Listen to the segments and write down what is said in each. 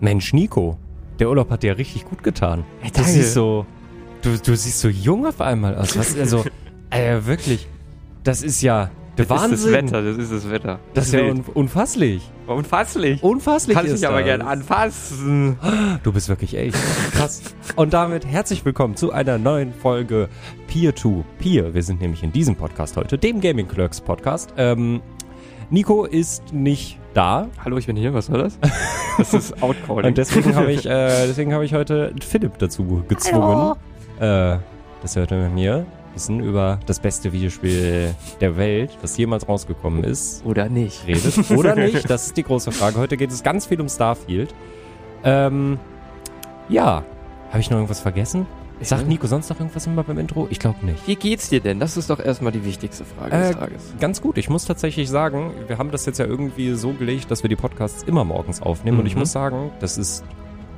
Mensch, Nico, der Urlaub hat dir richtig gut getan. Ey, Du siehst so, du, du siehst so jung auf einmal aus. Was, also, äh, wirklich, das ist ja der Das Wahnsinn. ist das Wetter, das ist das Wetter. Das ist ja un unfasslich. unfasslich. Unfasslich Kannst dich aber das. gerne anfassen. Du bist wirklich echt krass. Und damit herzlich willkommen zu einer neuen Folge Peer to Peer. Wir sind nämlich in diesem Podcast heute, dem Gaming Clerks Podcast. Ähm, Nico ist nicht da Hallo, ich bin hier, was war das? Das ist Outcalling. und deswegen habe ich, äh, deswegen habe ich heute Philipp dazu gezwungen, äh, dass er heute mit mir Wissen über das beste Videospiel der Welt, das jemals rausgekommen ist, Oder nicht. redet. Oder nicht? Das ist die große Frage. Heute geht es ganz viel um Starfield. Ähm, ja. Habe ich noch irgendwas vergessen? Sagt Nico sonst noch irgendwas immer beim Intro? Ich glaube nicht. Wie geht's dir denn? Das ist doch erstmal die wichtigste Frage Äh, des Tages. Ganz gut. Ich muss tatsächlich sagen, wir haben das jetzt ja irgendwie so gelegt, dass wir die Podcasts immer morgens aufnehmen. Und ich Mhm. muss sagen, das ist.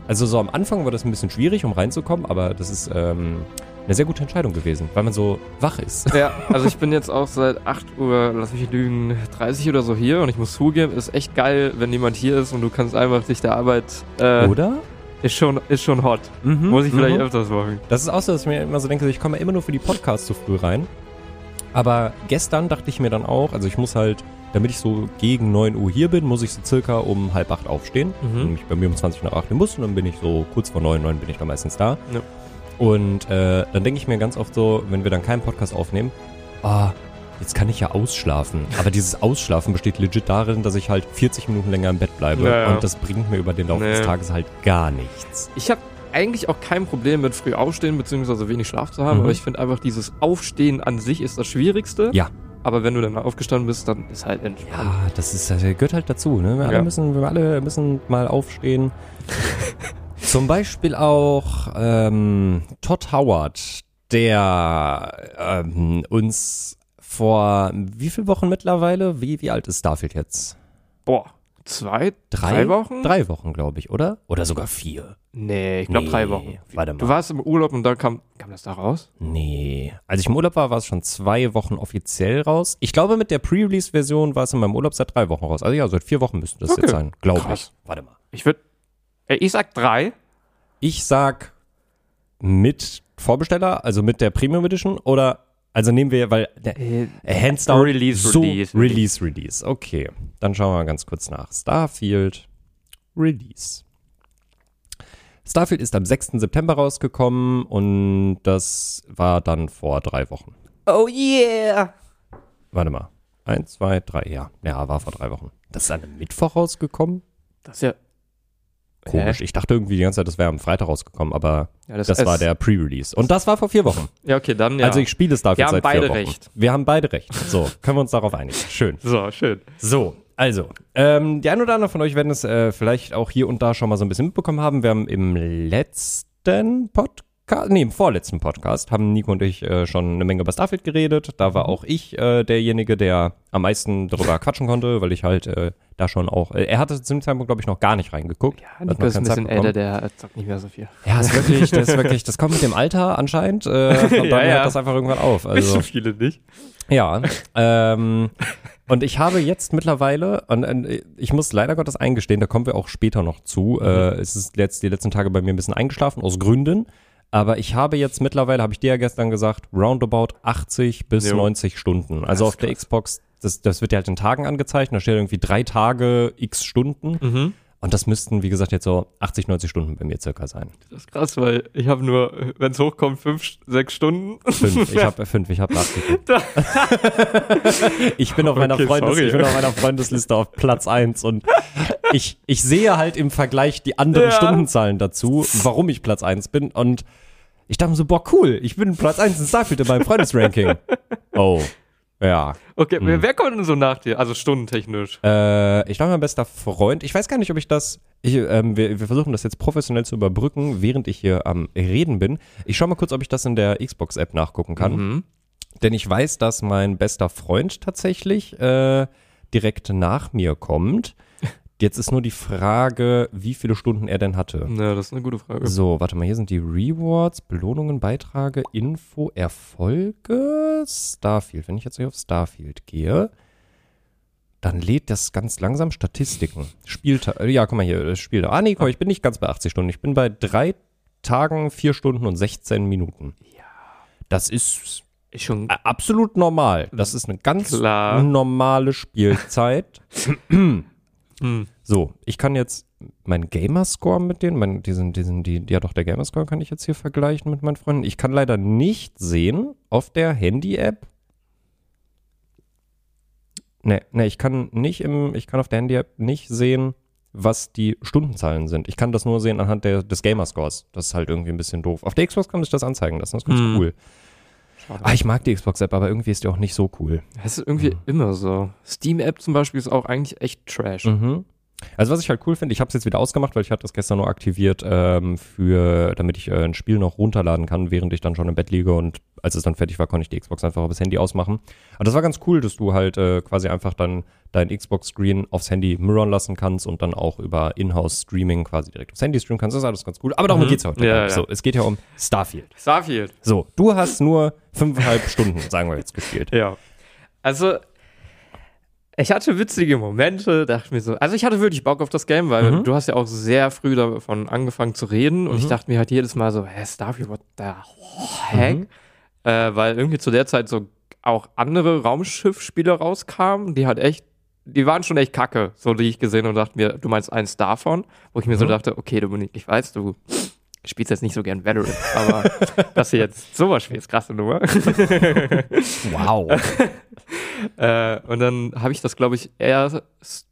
Also so am Anfang war das ein bisschen schwierig, um reinzukommen, aber das ist ähm, eine sehr gute Entscheidung gewesen, weil man so wach ist. Ja, also ich bin jetzt auch seit 8 Uhr, lass mich lügen, 30 oder so hier und ich muss zugeben, ist echt geil, wenn jemand hier ist und du kannst einfach dich der Arbeit, äh, Oder? Ist schon, ist schon hot. Mhm, Muss ich vielleicht mhm. öfters machen. Das ist auch so, dass ich mir immer so denke, ich komme immer nur für die Podcasts zu früh rein. Aber gestern dachte ich mir dann auch, also ich muss halt, damit ich so gegen 9 Uhr hier bin, muss ich so circa um halb acht aufstehen. Mhm. Nämlich bei mir um 20 nach 8 im Bus und dann bin ich so kurz vor 9, 9 bin ich dann meistens da. Ja. Und äh, dann denke ich mir ganz oft so, wenn wir dann keinen Podcast aufnehmen, ah, jetzt kann ich ja ausschlafen. Aber dieses Ausschlafen besteht legit darin, dass ich halt 40 Minuten länger im Bett bleibe. Ja, ja. Und das bringt mir über den Laufe Nee. des Tages halt gar nichts. Ich habe eigentlich auch kein Problem mit früh aufstehen, beziehungsweise wenig Schlaf zu haben, Mhm. aber ich finde einfach dieses Aufstehen an sich ist das Schwierigste. Ja. Aber wenn du dann aufgestanden bist, dann ist halt entspannt. Ja, das ist, das gehört halt dazu. Ne? Wir, alle Ja. müssen, wir alle müssen mal aufstehen. Zum Beispiel auch ähm, Todd Howard, der ähm, uns vor wie viel Wochen mittlerweile? Wie, wie alt ist Starfield jetzt? Boah, zwei, drei, Wochen? Drei Wochen, glaube ich, oder? Oder sogar vier. Nee, ich glaube Nee, drei Wochen. Warte mal. Du warst im Urlaub und dann kam, kam das da raus? Nee. Als ich im Urlaub war, war es schon zwei Wochen offiziell raus. Ich glaube, mit der Pre-Release-Version war es in meinem Urlaub seit drei Wochen raus. Also ja, seit vier Wochen müsste das Okay. jetzt sein, glaube ich. Warte mal. Ich würde, ich sag drei. Ich sag mit Vorbesteller, also mit der Premium Edition oder also nehmen wir, weil der, Äh, hands down Release, so Release, Release, Release. Okay, dann schauen wir mal ganz kurz nach. Starfield Release. Starfield ist am 6. September rausgekommen und das war dann vor drei Wochen. Oh yeah! Warte mal. Eins, zwei, drei, ja. Ja, war vor drei Wochen. Das ist an einem Mittwoch rausgekommen? Das ist ja. Komisch. Ich dachte irgendwie die ganze Zeit, das wäre am Freitag rausgekommen, aber Ja, das war der Pre-Release. Und das war vor vier Wochen. Ja, okay, dann ja. Also ich spiele Wir haben seit beide vier Wochen. recht. Wir haben beide recht. So, können wir uns darauf einigen. Schön. so, schön. So, also, ähm, die ein oder andere von euch werden es äh, vielleicht auch hier und da schon mal so ein bisschen mitbekommen haben. Wir haben im letzten Podcast, nee, im vorletzten Podcast, haben Nico und ich äh, schon eine Menge über Starfield geredet. Da war auch ich äh, derjenige, der am meisten darüber quatschen konnte, weil ich halt äh, da schon auch, äh, er hatte zu dem Zeitpunkt, glaube ich, noch gar nicht reingeguckt. Ja, Nico ist ein bisschen älter, der zockt nicht mehr so viel. Ja, ist wirklich, das ist wirklich, das kommt mit dem Alter anscheinend. Äh, und dann Ja, ja. hört das einfach irgendwann auf. Also, viele nicht. ja. Ähm, und ich habe jetzt mittlerweile, und, äh, ich muss leider Gottes eingestehen, da kommen wir auch später noch zu. Äh, es ist jetzt die letzten Tage bei mir ein bisschen eingeschlafen, aus Gründen. Aber ich habe jetzt mittlerweile, habe ich dir ja gestern gesagt, roundabout 80 bis Jo. 90 Stunden. Also auf ist der krass. Xbox, das, das wird ja halt in Tagen angezeigt. Da steht irgendwie drei Tage, x Stunden. Mhm. Und das müssten, wie gesagt, jetzt so 80, 90 Stunden bei mir circa sein. Das ist krass, weil ich habe nur, wenn es hochkommt, fünf, sechs Stunden. Fünf. Ich habe fünf, ich habe nachgeguckt. ich bin auf meiner Okay, Freundes, sorry. ich bin auf meiner Freundesliste auf Platz eins und ich, ich sehe halt im Vergleich die anderen Ja. Stundenzahlen dazu, warum ich Platz eins bin und ich dachte mir so, boah, cool, ich bin Platz eins in Starfield in meinem Freundesranking. Oh. Ja. Okay, wer, wer kommt denn so nach dir? Also stundentechnisch. Äh, ich glaube, mein bester Freund, ich weiß gar nicht, ob ich das, ich, ähm, wir, wir versuchen das jetzt professionell zu überbrücken, während ich hier am Reden bin. Ich schaue mal kurz, ob ich das in der Xbox-App nachgucken kann. Mhm. Denn ich weiß, dass mein bester Freund tatsächlich äh, direkt nach mir kommt. Jetzt ist nur die Frage, wie viele Stunden er denn hatte. Ja, das ist eine gute Frage. So, warte mal, hier sind die Rewards, Belohnungen, Beiträge, Info, Erfolge, Starfield. Wenn ich jetzt hier auf Starfield gehe, dann lädt das ganz langsam Statistiken. Spieltag, ja, guck mal hier, das Spiel. Ah, nee, komm, ich bin nicht ganz bei 80 Stunden. Ich bin bei drei Tagen, vier Stunden und 16 Minuten. Ja. Das ist schon absolut normal. Das ist eine ganz Klar. normale Spielzeit. Hm. So, ich kann jetzt meinen Gamerscore mit denen, mein, diesen, diesen, die, ja doch, der Gamerscore kann ich jetzt hier vergleichen mit meinen Freunden. Ich kann leider nicht sehen auf der Handy-App. Nee, nee, ich kann nicht im, ich kann auf der Handy-App nicht sehen, was die Stundenzahlen sind. Ich kann das nur sehen anhand der, des Gamerscores. Das ist halt irgendwie ein bisschen doof. Auf der Xbox kann ich das anzeigen lassen. Das ist ganz Hm. cool. Schade. Ah, ich mag die Xbox-App, aber irgendwie ist die auch nicht so cool. Das ist irgendwie immer so. Steam-App zum Beispiel ist auch eigentlich echt Trash. Mhm. Also was ich halt cool finde, ich habe es jetzt wieder ausgemacht, weil ich hatte das gestern nur aktiviert, ähm, für, damit ich äh, ein Spiel noch runterladen kann, während ich dann schon im Bett liege und als es dann fertig war, konnte ich die Xbox einfach aufs Handy ausmachen. Aber das war ganz cool, dass du halt äh, quasi einfach dann dein Xbox-Screen aufs Handy mirrorn lassen kannst und dann auch über Inhouse-Streaming quasi direkt aufs Handy streamen kannst. Das ist alles ganz cool. Aber darum Mhm. geht's heute. Ja, ja. So, es geht ja um Starfield. Starfield. So, du hast nur fünfeinhalb Stunden, sagen wir jetzt, gespielt. Ja. Also, ich hatte witzige Momente, dachte mir so, also ich hatte wirklich Bock auf das Game, weil Mhm. du hast ja auch sehr früh davon angefangen zu reden und ich Mhm. dachte mir halt jedes Mal so, hä, Starfield, what the heck? Mhm. Äh, weil irgendwie zu der Zeit so auch andere Raumschiffspiele rauskamen, die halt echt, die waren schon echt kacke, so die ich gesehen und dachte mir, du meinst eins davon, wo ich mir so Mhm. dachte, okay, Dominik, ich weiß, du spielst jetzt nicht so gern Valorant, aber dass du jetzt sowas spielst, krasse Nummer. Wow. Äh, und dann habe ich das, glaube ich, erst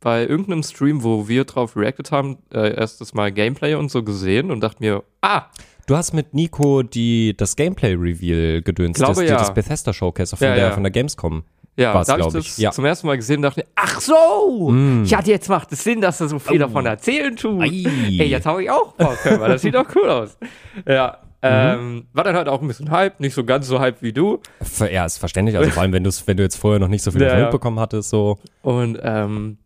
bei irgendeinem Stream, wo wir drauf reacted haben, äh, erstes Mal Gameplay und so gesehen und dachte mir, ah, Du hast mit Nico die, das Gameplay-Reveal gedönst, Glaube, das, ja. das Bethesda-Showcase von, Ja, der, ja. von der Gamescom. Ja, da habe ich das. Ja. zum ersten Mal gesehen und dachte ach so, Mm. ja, jetzt macht es Sinn, dass er so viel Oh. davon erzählen tut. Ei. Ey, jetzt habe ich auch Bock, das sieht doch cool aus. Ja, ähm, war dann halt auch ein bisschen Hype, nicht so ganz so Hype wie du. Ja, ist verständlich. Also vor allem, wenn, wenn du jetzt vorher noch nicht so viel ja. mitbekommen hattest, so. Und ähm,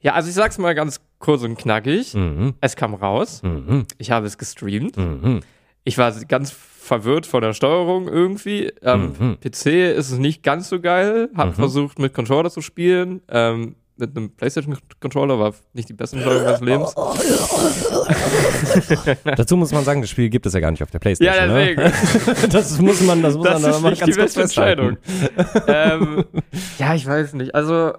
ja, also ich sag's mal ganz kurz und knackig. Mhm. Es kam raus, Mhm. ich habe es gestreamt. Mhm. Ich war ganz verwirrt von der Steuerung irgendwie. Ähm, Mhm. PC ist es nicht ganz so geil. Hab Mhm. versucht mit Controller zu spielen. Ähm, mit einem PlayStation-Controller war nicht die beste Entscheidung meines Lebens. Dazu muss man sagen, das Spiel gibt es ja gar nicht auf der Playstation. Ja, deswegen. Ne? Das muss man, das muss Das man ist mal nicht ganz die beste festhalten. ähm, ja, ich weiß nicht. Also,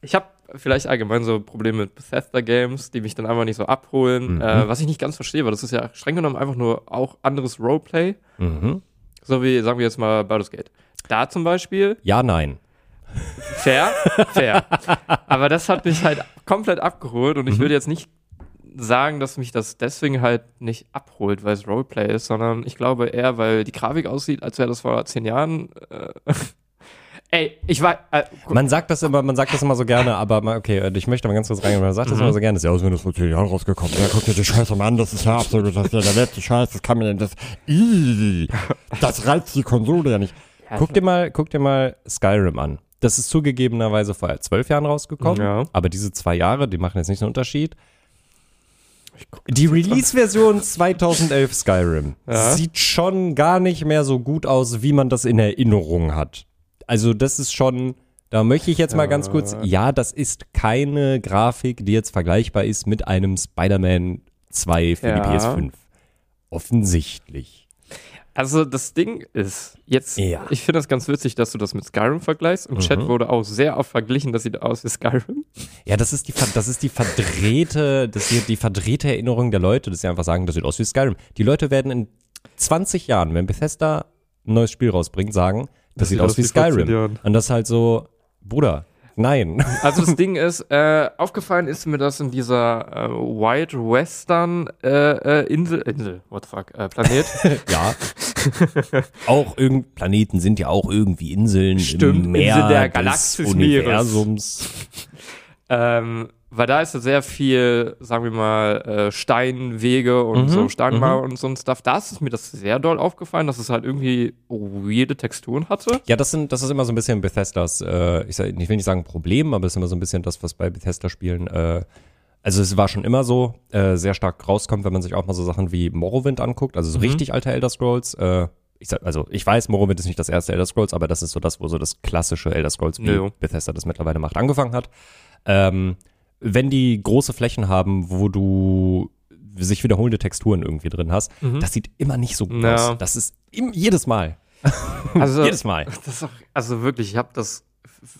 ich habe vielleicht allgemein so Probleme mit Bethesda-Games, die mich dann einfach nicht so abholen. Mhm. Äh, was ich nicht ganz verstehe, weil das ist ja streng genommen einfach nur auch anderes Roleplay. Mhm. So wie, sagen wir jetzt mal, Baldur's Gate. Da zum Beispiel, Ja, nein. fair, fair. Aber das hat mich halt komplett abgeholt und ich Mhm. würde jetzt nicht sagen, dass mich das deswegen halt nicht abholt, weil es Roleplay ist, sondern ich glaube eher, weil die Grafik aussieht, als wäre das vor zehn Jahren. Äh, ey, ich war. Äh, Man sagt das immer, man sagt das immer so gerne, aber mal, okay, äh, ich möchte mal ganz kurz reingehen, man sagt das Mhm. immer so gerne, das ist ja aus, das vor zehn Jahren rausgekommen ist. Ja, guck dir die Scheiße mal an, das ist ja absolut, das ist ja der letzte Scheiß, das kann man ja, das, Ih, das reizt die Konsole ja nicht. Guck dir mal, guck dir mal Skyrim an. Das ist zugegebenerweise vor zwölf Jahren rausgekommen, Ja. aber diese zwei Jahre, die machen jetzt nicht so einen Unterschied. Die. Release-Version 2011 Skyrim Ja. sieht schon gar nicht mehr so gut aus, wie man das in Erinnerung hat. Also das ist schon, da möchte ich jetzt mal ganz kurz, ja, das ist keine Grafik, die jetzt vergleichbar ist mit einem Spider-Man 2 für die Ja. PS5. Offensichtlich. Also das Ding ist, jetzt, Ja. ich finde das ganz witzig, dass du das mit Skyrim vergleichst. Im Chat Mhm. wurde auch sehr oft verglichen, das sieht aus wie Skyrim. Ja, das ist die, das ist die verdrehte, das ist die verdrehte Erinnerung der Leute, dass sie einfach sagen, das sieht aus wie Skyrim. Die Leute werden in 20 Jahren, wenn Bethesda ein neues Spiel rausbringt, sagen, das, sieht aus wie Skyrim. Und das halt so, Bruder, nein. Also das Ding ist, äh, aufgefallen ist mir das in dieser äh, White Western äh, äh, Insel, Insel, what the fuck, äh, Planet. ja. auch irgend Planeten sind ja auch irgendwie Inseln Stimmt, im Meer Insel der des Galaxis Meeres. Universums. ähm, weil da ist ja sehr viel, sagen wir mal, äh, Steinwege und Mhm, so Steinmauer und so ein Stuff. Da ist mir das sehr doll aufgefallen, dass es halt irgendwie weirde Texturen hatte. Ja, das sind, das ist immer so ein bisschen Bethesdas, äh, ich, sag- ich will nicht sagen Problem, aber es ist immer so ein bisschen das, was bei Bethesda-Spielen, äh, also es war schon immer so, äh, sehr stark rauskommt, wenn man sich auch mal so Sachen wie Morrowind anguckt, also so Mhm. richtig alte Elder Scrolls, äh, ich sag, also ich weiß, Morrowind ist nicht das erste Elder Scrolls, aber das ist so das, wo so das klassische Elder Scrolls, wie. Bethesda das mittlerweile macht, angefangen hat. Ähm, wenn die große Flächen haben, wo du sich wiederholende Texturen irgendwie drin hast, das sieht immer nicht so gut Mhm. Ja. aus. Das ist im, jedes Mal. Also, jedes Mal. Das ist auch, also wirklich, ich habe das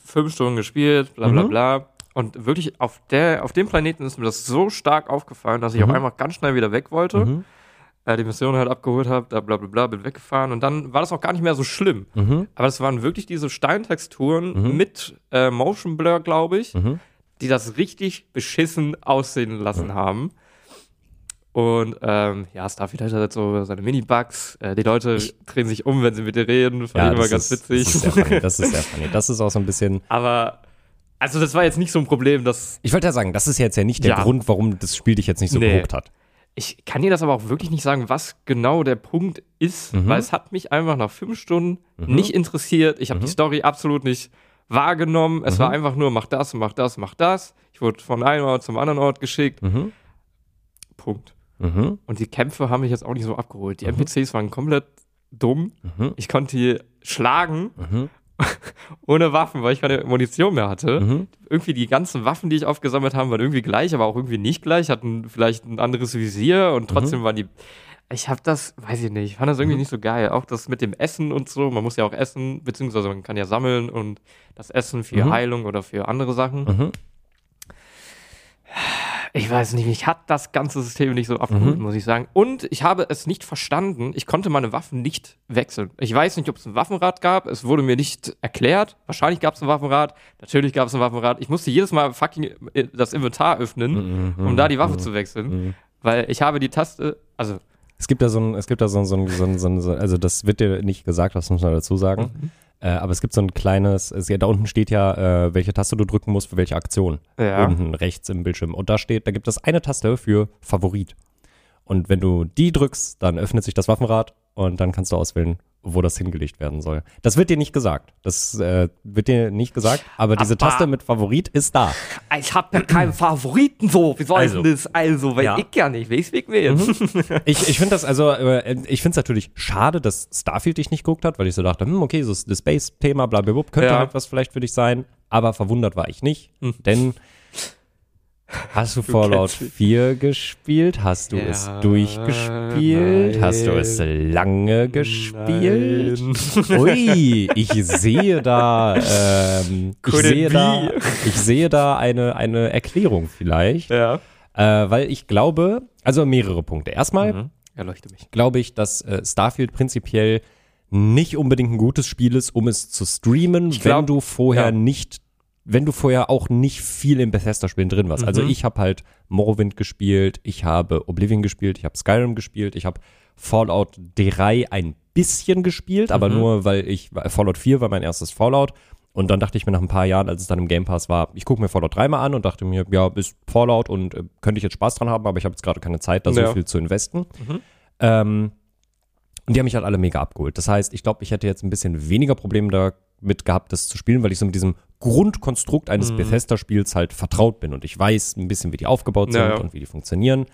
fünf Stunden gespielt, bla bla Mhm. bla. Und wirklich auf, der, auf dem Planeten ist mir das so stark aufgefallen, dass ich Mhm. auf einmal ganz schnell wieder weg wollte. Mhm. Äh, die Mission halt abgeholt habe, da bla bla bla, bin weggefahren. Und dann war das auch gar nicht mehr so schlimm. Mhm. Aber es waren wirklich diese Steintexturen Mhm. mit äh, Motion Blur, glaube ich, Mhm. Die das richtig beschissen aussehen lassen haben. Und ähm, ja, Starfield hat halt so seine Mini-Bugs. Äh, die Leute drehen sich um, wenn sie mit dir reden. Fand Ja, ich immer ganz ist, witzig. Das ist sehr funny. Das ist sehr funny. Das ist auch so ein bisschen. Aber, also das war jetzt nicht so ein Problem, dass. Ich wollte ja sagen, das ist jetzt ja nicht der Ja. Grund, warum das Spiel dich jetzt nicht so Nee. gehuckt hat. Ich kann dir das aber auch wirklich nicht sagen, was genau der Punkt ist, Mhm. weil es hat mich einfach nach fünf Stunden nicht interessiert. Ich habe Mhm. die Story absolut nicht wahrgenommen. Es war einfach nur, mach das, mach das, mach das. Ich wurde von einem Ort zum anderen Ort geschickt. Mhm. Punkt. Mhm. Und die Kämpfe haben mich jetzt auch nicht so abgeholt. Die NPCs waren komplett dumm. Mhm. Ich konnte die schlagen Mhm. ohne Waffen, weil ich keine Munition mehr hatte. Mhm. irgendwie die ganzen Waffen, die ich aufgesammelt habe, waren irgendwie gleich, aber auch irgendwie nicht gleich, hatten vielleicht ein anderes Visier und trotzdem waren die. Ich habe das, weiß ich nicht, ich fand das irgendwie nicht so geil. Auch das mit dem Essen und so, man muss ja auch essen, beziehungsweise man kann ja sammeln und das Essen für Mhm. Heilung oder für andere Sachen. Mhm. Ich weiß nicht, mich hat das ganze System nicht so abgeholt, Mhm. muss ich sagen. Und ich habe es nicht verstanden. Ich konnte meine Waffen nicht wechseln. Ich weiß nicht, ob es ein Waffenrad gab. Es wurde mir nicht erklärt. Wahrscheinlich gab es ein Waffenrad. Natürlich gab es ein Waffenrad. Ich musste jedes Mal fucking äh, das Inventar öffnen, Mhm. um da die Waffe zu wechseln. Mhm. Weil ich habe die Taste, also Es gibt da so ein, es gibt da so ein, so ein, so ein, so ein so, also das wird dir nicht gesagt, das muss man dazu sagen. Mhm. Äh, aber es gibt so ein kleines, es, ja, da unten steht ja, äh, welche Taste du drücken musst für welche Aktion. ja. Unten rechts im Bildschirm. Und da steht, da gibt es eine Taste für Favorit. Und wenn du die drückst, dann öffnet sich das Waffenrad und dann kannst du auswählen, wo das hingelegt werden soll. Das wird dir nicht gesagt. Das äh, wird dir nicht gesagt, aber diese Aber- Taste mit Favorit ist da. Ich habe ja keinen Favoriten so. Wie soll Also. ich denn das? Also, weil Ja. ich ja nicht weiß, wie ich wählen. Ich, ich finde das also, äh, ich finde es natürlich schade, dass Starfield dich nicht geguckt hat, weil ich so dachte, hm, okay, so das Space-Thema, blablabla, könnte Ja. halt was vielleicht für dich sein, aber verwundert war ich nicht, denn hast du Fallout kennst mich. 4 gespielt? Hast du Ja, es durchgespielt? Hast du es lange gespielt? Ui, ich sehe da, ähm, ich sehe da, ich sehe da eine, eine Erklärung vielleicht, Ja. äh, weil ich glaube, also mehrere Punkte. Erstmal, Mhm. Erleuchte mich. glaube ich, dass äh, Starfield prinzipiell nicht unbedingt ein gutes Spiel ist, um es zu streamen, glaub, wenn du vorher ja. nicht, wenn du vorher auch nicht viel im Bethesda-Spielen drin warst. Also Mhm. ich habe halt Morrowind gespielt, ich habe Oblivion gespielt, ich habe Skyrim gespielt, ich habe Fallout 3 ein bisschen gespielt, aber Mhm. nur, weil ich, Fallout 4 war mein erstes Fallout. Und dann dachte ich mir nach ein paar Jahren, als es dann im Game Pass war, ich gucke mir Fallout 3 mal an und dachte mir, ja, ist Fallout und äh, könnte ich jetzt Spaß dran haben, aber ich habe jetzt gerade keine Zeit, da Ja. so viel zu investen. Mhm. Ähm, und die haben mich halt alle mega abgeholt. Das heißt, ich glaube, ich hätte jetzt ein bisschen weniger Probleme damit gehabt, das zu spielen, weil ich so mit diesem Grundkonstrukt eines Mhm. Bethesda-Spiels halt vertraut bin und ich weiß ein bisschen, wie die aufgebaut sind Ja, ja. und wie die funktionieren.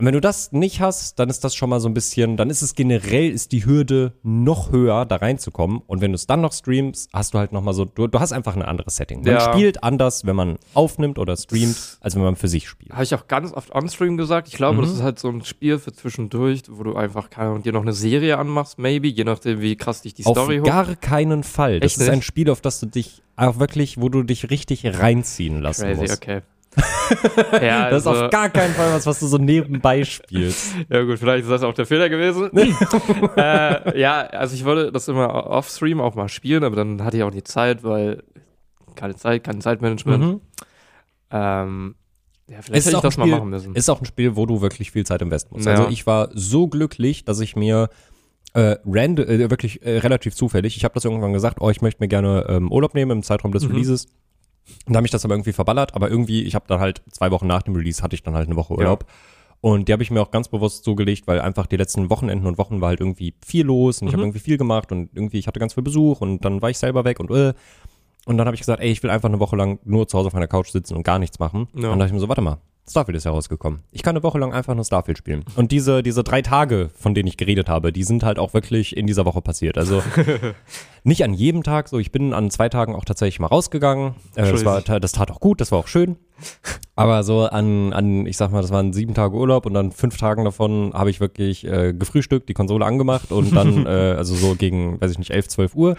Und wenn du das nicht hast, dann ist das schon mal so ein bisschen, dann ist es generell, ist die Hürde noch höher, da reinzukommen. Und wenn du es dann noch streamst, hast du halt noch mal so, du, du hast einfach ein anderes Setting. Man Ja. spielt anders, wenn man aufnimmt oder streamt, als wenn man für sich spielt. Habe ich auch ganz oft on-stream gesagt. Ich glaube, Mhm. das ist halt so ein Spiel für zwischendurch, wo du einfach keine Ahnung, dir noch eine Serie anmachst, maybe, je nachdem, wie krass dich die Story auf hoch. gar keinen Fall. Das Echt ist ein nicht? Spiel, auf das du dich auch wirklich, wo du dich richtig reinziehen lassen Crazy, musst. okay. ja, Das ist also, auf gar keinen Fall was, was du so nebenbei spielst. ja gut, vielleicht ist das auch der Fehler gewesen. äh, ja, also ich wollte das immer off-stream auch mal spielen, aber dann hatte ich auch die Zeit, weil keine Zeit, kein Zeitmanagement. Mhm. Ähm, ja, vielleicht ist hätte ich das ein mal Spiel- machen müssen. Ist auch ein Spiel, wo du wirklich viel Zeit investen musst. Ja. Also ich war so glücklich, dass ich mir äh, random, äh, wirklich äh, relativ zufällig, ich habe das irgendwann gesagt, oh, ich möchte mir gerne ähm, Urlaub nehmen im Zeitraum des Mhm. Releases. Und da habe ich das aber irgendwie verballert, aber irgendwie, ich habe dann halt zwei Wochen nach dem Release hatte ich dann halt eine Woche Urlaub. Und die habe ich mir auch ganz bewusst zugelegt, weil einfach die letzten Wochenenden und Wochen war halt irgendwie viel los und ich habe Mhm. irgendwie viel gemacht und irgendwie, ich hatte ganz viel Besuch und dann war ich selber weg und äh, und dann habe ich gesagt, ey, ich will einfach eine Woche lang nur zu Hause auf meiner Couch sitzen und gar nichts machen. Ja. Und dann dachte ich mir so, warte mal, Starfield ist herausgekommen. Ich kann eine Woche lang einfach nur Starfield spielen. Und diese, diese drei Tage, von denen ich geredet habe, die sind halt auch wirklich in dieser Woche passiert. Also nicht an jedem Tag, so ich bin an zwei Tagen auch tatsächlich mal rausgegangen. Äh, das, war, das tat auch gut, das war auch schön. Aber so an, an, ich sag mal, das waren sieben Tage Urlaub und dann fünf Tagen davon habe ich wirklich äh, gefrühstückt, die Konsole angemacht und dann, äh, also so gegen, weiß ich nicht, elf, zwölf Uhr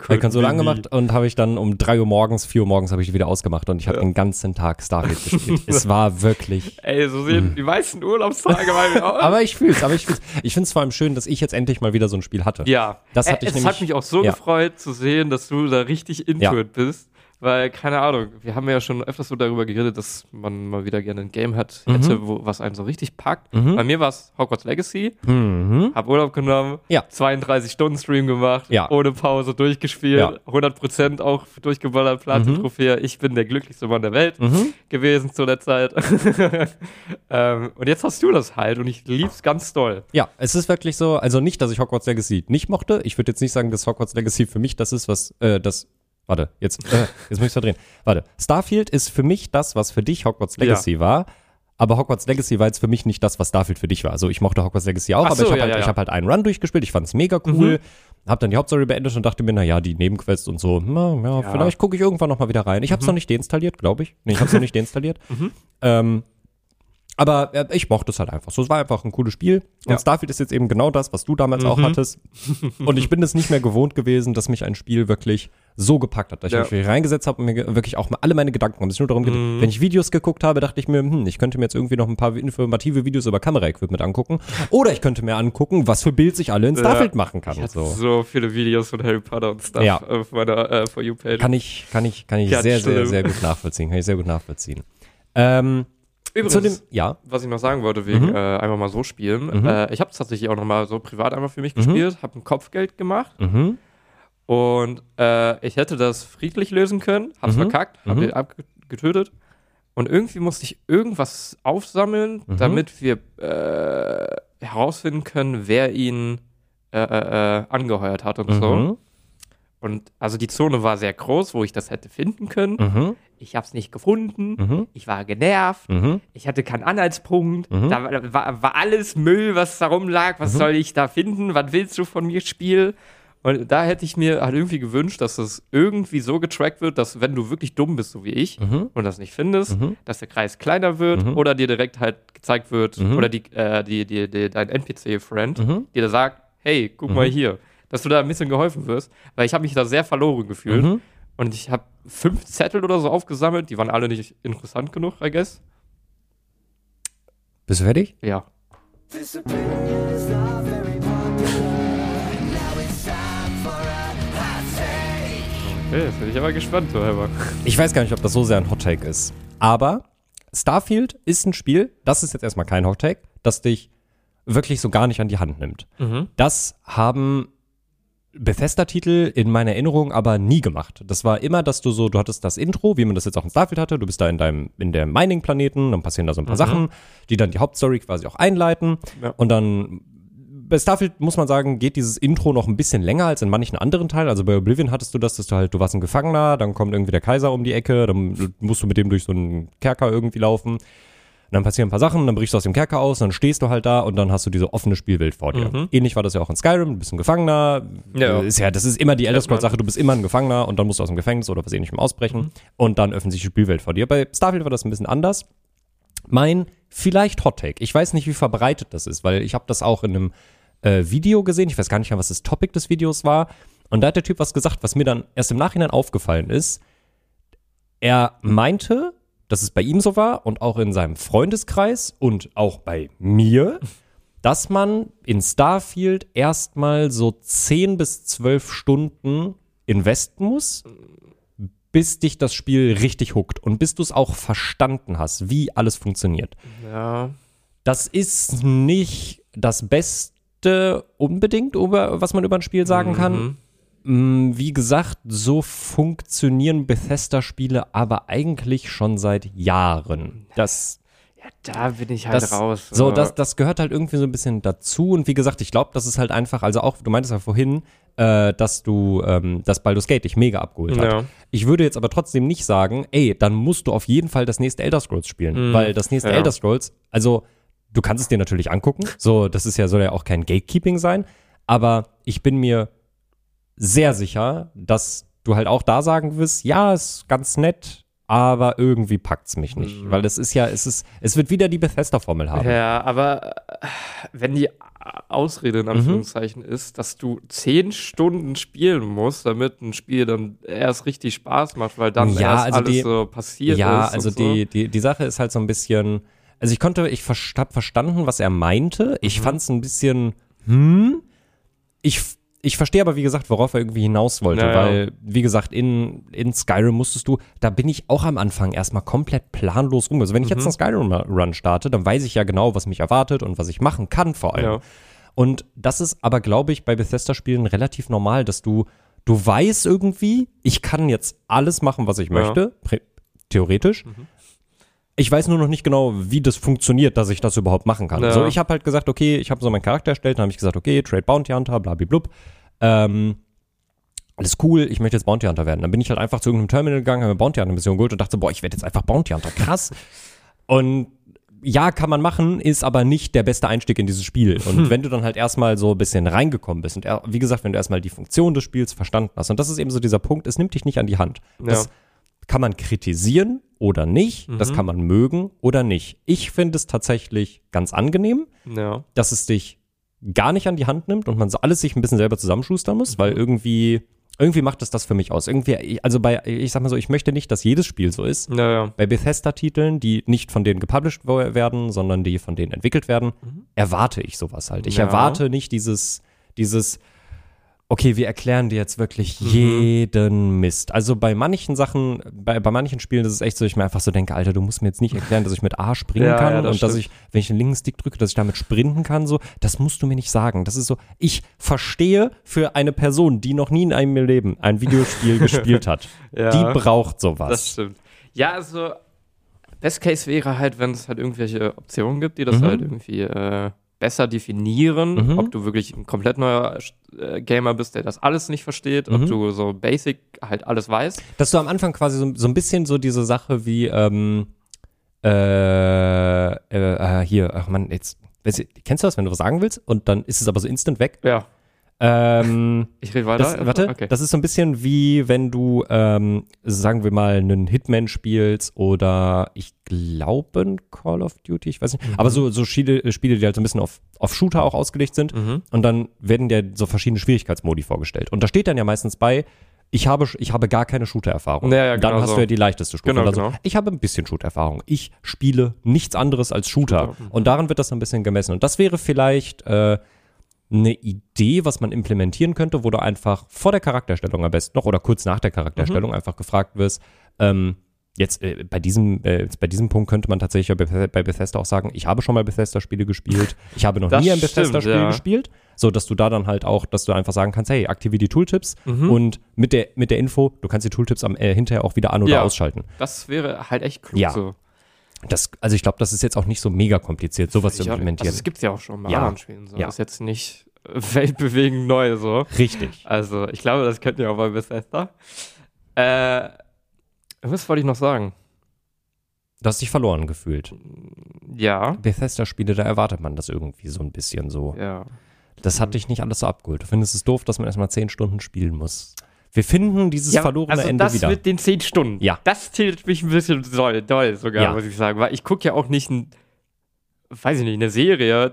Cool, die Konsole angemacht und habe ich dann um 3 Uhr morgens, 4 Uhr morgens habe ich die wieder ausgemacht und ich habe ja. den ganzen Tag Starfield gespielt. es war wirklich. Ey, so sehen mh. die meisten Urlaubstage bei mir aus. aber ich fühl's, aber ich fühl's. Ich find's vor allem schön, dass ich jetzt endlich mal wieder so ein Spiel hatte. Ja. Das hatte äh, ich es nämlich, hat mich auch so ja. gefreut zu sehen, dass du da richtig into Ja. it bist. Weil, keine Ahnung, wir haben ja schon öfters so darüber geredet, dass man mal wieder gerne ein Game hat, Mhm. hätte, wo, was einen so richtig packt. Mhm. Bei mir war es Hogwarts Legacy, Mhm. hab Urlaub genommen, Ja. 32 Stunden Stream gemacht, Ja. ohne Pause durchgespielt, Ja. 100% auch durchgeballert, Platin-Trophäe. Ich bin der glücklichste Mann der Welt Mhm. gewesen zu der Zeit. ähm, und jetzt hast du das halt und ich lieb's ganz doll. Ja, es ist wirklich so, also nicht, dass ich Hogwarts Legacy nicht mochte. Ich würde jetzt nicht sagen, dass Hogwarts Legacy für mich das ist, was, äh, das, warte, jetzt, äh, jetzt muss ich verdrehen. Warte, Starfield ist für mich das, was für dich Hogwarts Legacy war. Aber Hogwarts Legacy war jetzt für mich nicht das, was Starfield für dich war. Also ich mochte Hogwarts Legacy auch, Ach aber so, ich habe ja, halt, ja, ich ja. hab halt einen Run durchgespielt. Ich fand's mega cool. Hab dann die Hauptstory beendet und dachte mir, na ja, die Nebenquests und so, na, ja, Ja. vielleicht gucke ich irgendwann noch mal wieder rein. Ich hab's noch nicht deinstalliert, glaube ich. Nee, ich hab's noch nicht deinstalliert. Ähm, aber äh, ich mochte es halt einfach so. Es war einfach ein cooles Spiel. Und Ja. Starfield ist jetzt eben genau das, was du damals auch hattest. Und ich bin es nicht mehr gewohnt gewesen, dass mich ein Spiel wirklich so gepackt hat, dass Ja. ich mich reingesetzt habe und mir wirklich auch mal alle meine Gedanken haben. Es ist nur darum geht, Mhm. wenn ich Videos geguckt habe, dachte ich mir, hm, ich könnte mir jetzt irgendwie noch ein paar informative Videos über Kameraequipment angucken. Oder ich könnte mir angucken, was für Bild ich alle in Ja. Starfield machen kann. So. so. viele Videos von Harry Potter und Stuff Ja. auf meiner äh, For You-Page. Kann ich, kann ich, kann ich Ganz sehr, sehr, schlimm. sehr gut nachvollziehen. Kann ich sehr gut nachvollziehen. Ähm, Übrigens, zu dem, ja. was ich noch sagen wollte, wegen Mhm. äh, einfach mal so spielen. Mhm. Äh, ich habe es tatsächlich auch noch mal so privat einmal für mich gespielt, habe ein Kopfgeld gemacht Mhm. und äh, ich hätte das friedlich lösen können, hab's Mhm. verkackt, hab Mhm. den abgetötet und irgendwie musste ich irgendwas aufsammeln, Mhm. damit wir äh, herausfinden können, wer ihn äh, äh, angeheuert hat und so. Mhm. Und also die Zone war sehr groß, wo ich das hätte finden können. Ich habe es nicht gefunden. Mhm. Ich war genervt. Mhm. Ich hatte keinen Anhaltspunkt. Mhm. Da war, war, alles Müll, was da rumlag. Was Mhm. soll ich da finden? Was willst du von mir, Spiel? Und da hätte ich mir halt irgendwie gewünscht, dass das irgendwie so getrackt wird, dass wenn du wirklich dumm bist, so wie ich, Mhm. und das nicht findest, Mhm. dass der Kreis kleiner wird oder dir direkt halt gezeigt wird, oder die, äh, die, die, die, dein NPC-Friend dir da sagt, hey, guck mal hier, dass du da ein bisschen geholfen wirst, weil ich habe mich da sehr verloren gefühlt. Und ich habe fünf Zettel oder so aufgesammelt, die waren alle nicht interessant genug, I guess. Bist du fertig? Ja. Okay, jetzt bin ich aber gespannt, so Helmer. Ich weiß gar nicht, ob das so sehr ein Hot Take ist. Aber Starfield ist ein Spiel, das ist jetzt erstmal kein Hot Take, das dich wirklich so gar nicht an die Hand nimmt. Mhm. Das haben Bethesda-Titel in meiner Erinnerung aber nie gemacht. Das war immer, dass du so, du hattest das Intro, wie man das jetzt auch in Starfield hatte, du bist da in deinem, in der Mining-Planeten, dann passieren da so ein paar Sachen, die dann die Hauptstory quasi auch einleiten. Ja. Und dann bei Starfield muss man sagen, geht dieses Intro noch ein bisschen länger als in manchen anderen Teilen. Also bei Oblivion hattest du das, dass du halt, du warst ein Gefangener, dann kommt irgendwie der Kaiser um die Ecke, dann musst du mit dem durch so einen Kerker irgendwie laufen. Und dann passieren ein paar Sachen, dann brichst du aus dem Kerker aus, dann stehst du halt da und dann hast du diese offene Spielwelt vor dir. Mhm. Ähnlich war das ja auch in Skyrim, du bist ein Gefangener. Ja. Ist ja, das ist immer die Elder Kennt man. Scrolls-Sache, du bist immer ein Gefangener und dann musst du aus dem Gefängnis oder was ähnlichem ausbrechen Mhm. und dann öffnet sich die Spielwelt vor dir. Bei Starfield war das ein bisschen anders. Mein vielleicht Hot Take, ich weiß nicht, wie verbreitet das ist, weil ich habe das auch in einem äh, Video gesehen, ich weiß gar nicht mehr, was das Topic des Videos war und da hat der Typ was gesagt, was mir dann erst im Nachhinein aufgefallen ist. Er meinte, dass es bei ihm so war und auch in seinem Freundeskreis und auch bei mir, dass man in Starfield erstmal so 10 bis 12 Stunden investen muss, bis dich das Spiel richtig huckt und bis du es auch verstanden hast, wie alles funktioniert. Ja. Das ist nicht das Beste unbedingt, über, was man über ein Spiel sagen kann. Mhm. Mm, Wie gesagt, so funktionieren Bethesda-Spiele aber eigentlich schon seit Jahren. Das, Ja, da bin ich halt das, raus. so, das, das gehört halt irgendwie so ein bisschen dazu. Und wie gesagt, ich glaube, das ist halt einfach, also auch, du meintest ja vorhin, äh, dass du, ähm, dass Baldur's Gate dich mega abgeholt hat. Ja. Ich würde jetzt aber trotzdem nicht sagen, ey, dann musst du auf jeden Fall das nächste Elder Scrolls spielen, Mhm. weil das nächste Ja. Elder Scrolls, also du kannst es dir natürlich angucken, so, das ist ja, soll ja auch kein Gatekeeping sein, aber ich bin mir sehr sicher, dass du halt auch da sagen wirst, ja, ist ganz nett, aber irgendwie packt's mich nicht, Mhm. weil es ist ja, es ist, es wird wieder die Bethesda-Formel haben. Ja, aber äh, wenn die Ausrede Mhm. in Anführungszeichen ist, dass du zehn Stunden spielen musst, damit ein Spiel dann erst richtig Spaß macht, weil dann Ja, erst also alles die- so passiert Ja, ist. also und so. die, die, die Sache ist halt so ein bisschen, also ich konnte, ich hab verstanden, was er meinte. Ich Mhm. fand es ein bisschen, hm, ich, ich verstehe aber, wie gesagt, worauf er irgendwie hinaus wollte, Ja, ja. weil, wie gesagt, in, in Skyrim musstest du, da bin ich auch am Anfang erstmal komplett planlos rum. Also wenn ich Mhm. jetzt einen Skyrim-Run starte, dann weiß ich ja genau, was mich erwartet und was ich machen kann vor allem. Ja. Und das ist aber, glaube ich, bei Bethesda-Spielen relativ normal, dass du, du weißt irgendwie, ich kann jetzt alles machen, was ich Ja. möchte, theoretisch. Ich weiß nur noch nicht genau, wie das funktioniert, dass ich das überhaupt machen kann. Ja. So, ich habe halt gesagt, okay, ich habe so meinen Charakter erstellt, dann habe ich gesagt, okay, Trade Bounty Hunter, blablablub. Ähm, alles cool, ich möchte jetzt Bounty Hunter werden. Dann bin ich halt einfach zu irgendeinem Terminal gegangen, habe eine Bounty Hunter Mission geholt und dachte, so, boah, ich werde jetzt einfach Bounty Hunter, krass. Und ja, kann man machen, ist aber nicht der beste Einstieg in dieses Spiel. Und wenn du dann halt erstmal so ein bisschen reingekommen bist und wie gesagt, wenn du erstmal die Funktion des Spiels verstanden hast, und das ist eben so dieser Punkt, es nimmt dich nicht an die Hand. Das Ja. Kann man kritisieren oder nicht, Mhm. das kann man mögen oder nicht. Ich finde es tatsächlich ganz angenehm, Ja. dass es dich gar nicht an die Hand nimmt und man so alles sich ein bisschen selber zusammenschustern muss, weil irgendwie, irgendwie macht es das für mich aus. Irgendwie, also bei, ich sag mal so, ich möchte nicht, dass jedes Spiel so ist. Ja, ja. Bei Bethesda-Titeln, die nicht von denen gepublished werden, sondern die von denen entwickelt werden, erwarte ich sowas halt. Ich Ja. erwarte nicht dieses, dieses, okay, wir erklären dir jetzt wirklich Mhm. jeden Mist. Also bei manchen Sachen, bei, bei manchen Spielen ist es echt so, ich mir einfach so denke, Alter, du musst mir jetzt nicht erklären, dass ich mit A springen Ja, kann ja, das und dass stimmt. ich, wenn ich den linken Stick drücke, dass ich damit sprinten kann, so, das musst du mir nicht sagen. Das ist so, ich verstehe für eine Person, die noch nie in einem Leben ein Videospiel gespielt hat, Ja. die braucht sowas. Das stimmt. Ja, also Best Case wäre halt, wenn es halt irgendwelche Optionen gibt, die das Mhm. halt irgendwie äh, besser definieren, Mhm. ob du wirklich ein komplett neuer äh, Gamer bist, der das alles nicht versteht, ob Mhm. du so basic halt alles weißt. Dass du am Anfang quasi so, so ein bisschen so diese Sache wie, ähm, äh, äh, äh, hier, ach man, jetzt, weißt du, kennst du das, wenn du was sagen willst und dann ist es aber so instant weg? Ja, Ähm, ich rede weiter. das, warte, okay. das ist so ein bisschen wie wenn du, ähm, sagen wir mal, einen Hitman spielst oder ich glaube ein Call of Duty, ich weiß nicht, aber so, so Spiele, Spiele, die halt so ein bisschen auf, auf Shooter auch ausgelegt sind Mhm. und dann werden dir so verschiedene Schwierigkeitsmodi vorgestellt. Und da steht dann ja meistens bei, ich habe, ich habe gar keine Shooter-Erfahrung. Ja, ja, dann genau hast so. du ja die leichteste Stufe. Genau, Und dann so, genau. Ich habe ein bisschen Shooter-Erfahrung. Ich spiele nichts anderes als Shooter. Shooter, mhm. Und daran wird das so ein bisschen gemessen. Und das wäre vielleicht äh, eine Idee, was man implementieren könnte, wo du einfach vor der Charakterstellung am besten noch oder kurz nach der Mhm. Charakterstellung einfach gefragt wirst, ähm, Jetzt äh, bei diesem äh, jetzt bei diesem Punkt könnte man tatsächlich bei, Beth- bei Bethesda auch sagen, ich habe schon mal Bethesda-Spiele gespielt, ich habe noch Das nie ein stimmt, Bethesda-Spiel ja. gespielt, so dass du da dann halt auch, dass du einfach sagen kannst, hey, aktiviere die Tooltips Mhm. und mit der mit der Info, du kannst die Tooltips am äh, hinterher auch wieder an oder Ja. ausschalten. Das wäre halt echt klug Ja. so. Das, also ich glaube, das ist jetzt auch nicht so mega kompliziert, sowas zu Ich auch- implementieren. Also es gibt ja auch schon bei Ja. anderen Spielen so. Ja. Das ist jetzt nicht weltbewegend neu so. Richtig. Also ich glaube, das könnt ihr auch bei Bethesda. Äh, was wollte ich noch sagen? Du hast dich verloren gefühlt. Ja. Bethesda-Spiele, da erwartet man das irgendwie so ein bisschen so. Ja. Das hat dich nicht alles so abgeholt. Du findest es doof, dass man erstmal zehn Stunden spielen muss. Wir finden dieses ja, verlorene also Ende das wieder. mit den zehn Stunden, Ja. das zählt mich ein bisschen doll, doll sogar, Ja. muss ich sagen. Weil ich gucke ja auch nicht, ein, weiß ich nicht, eine Serie,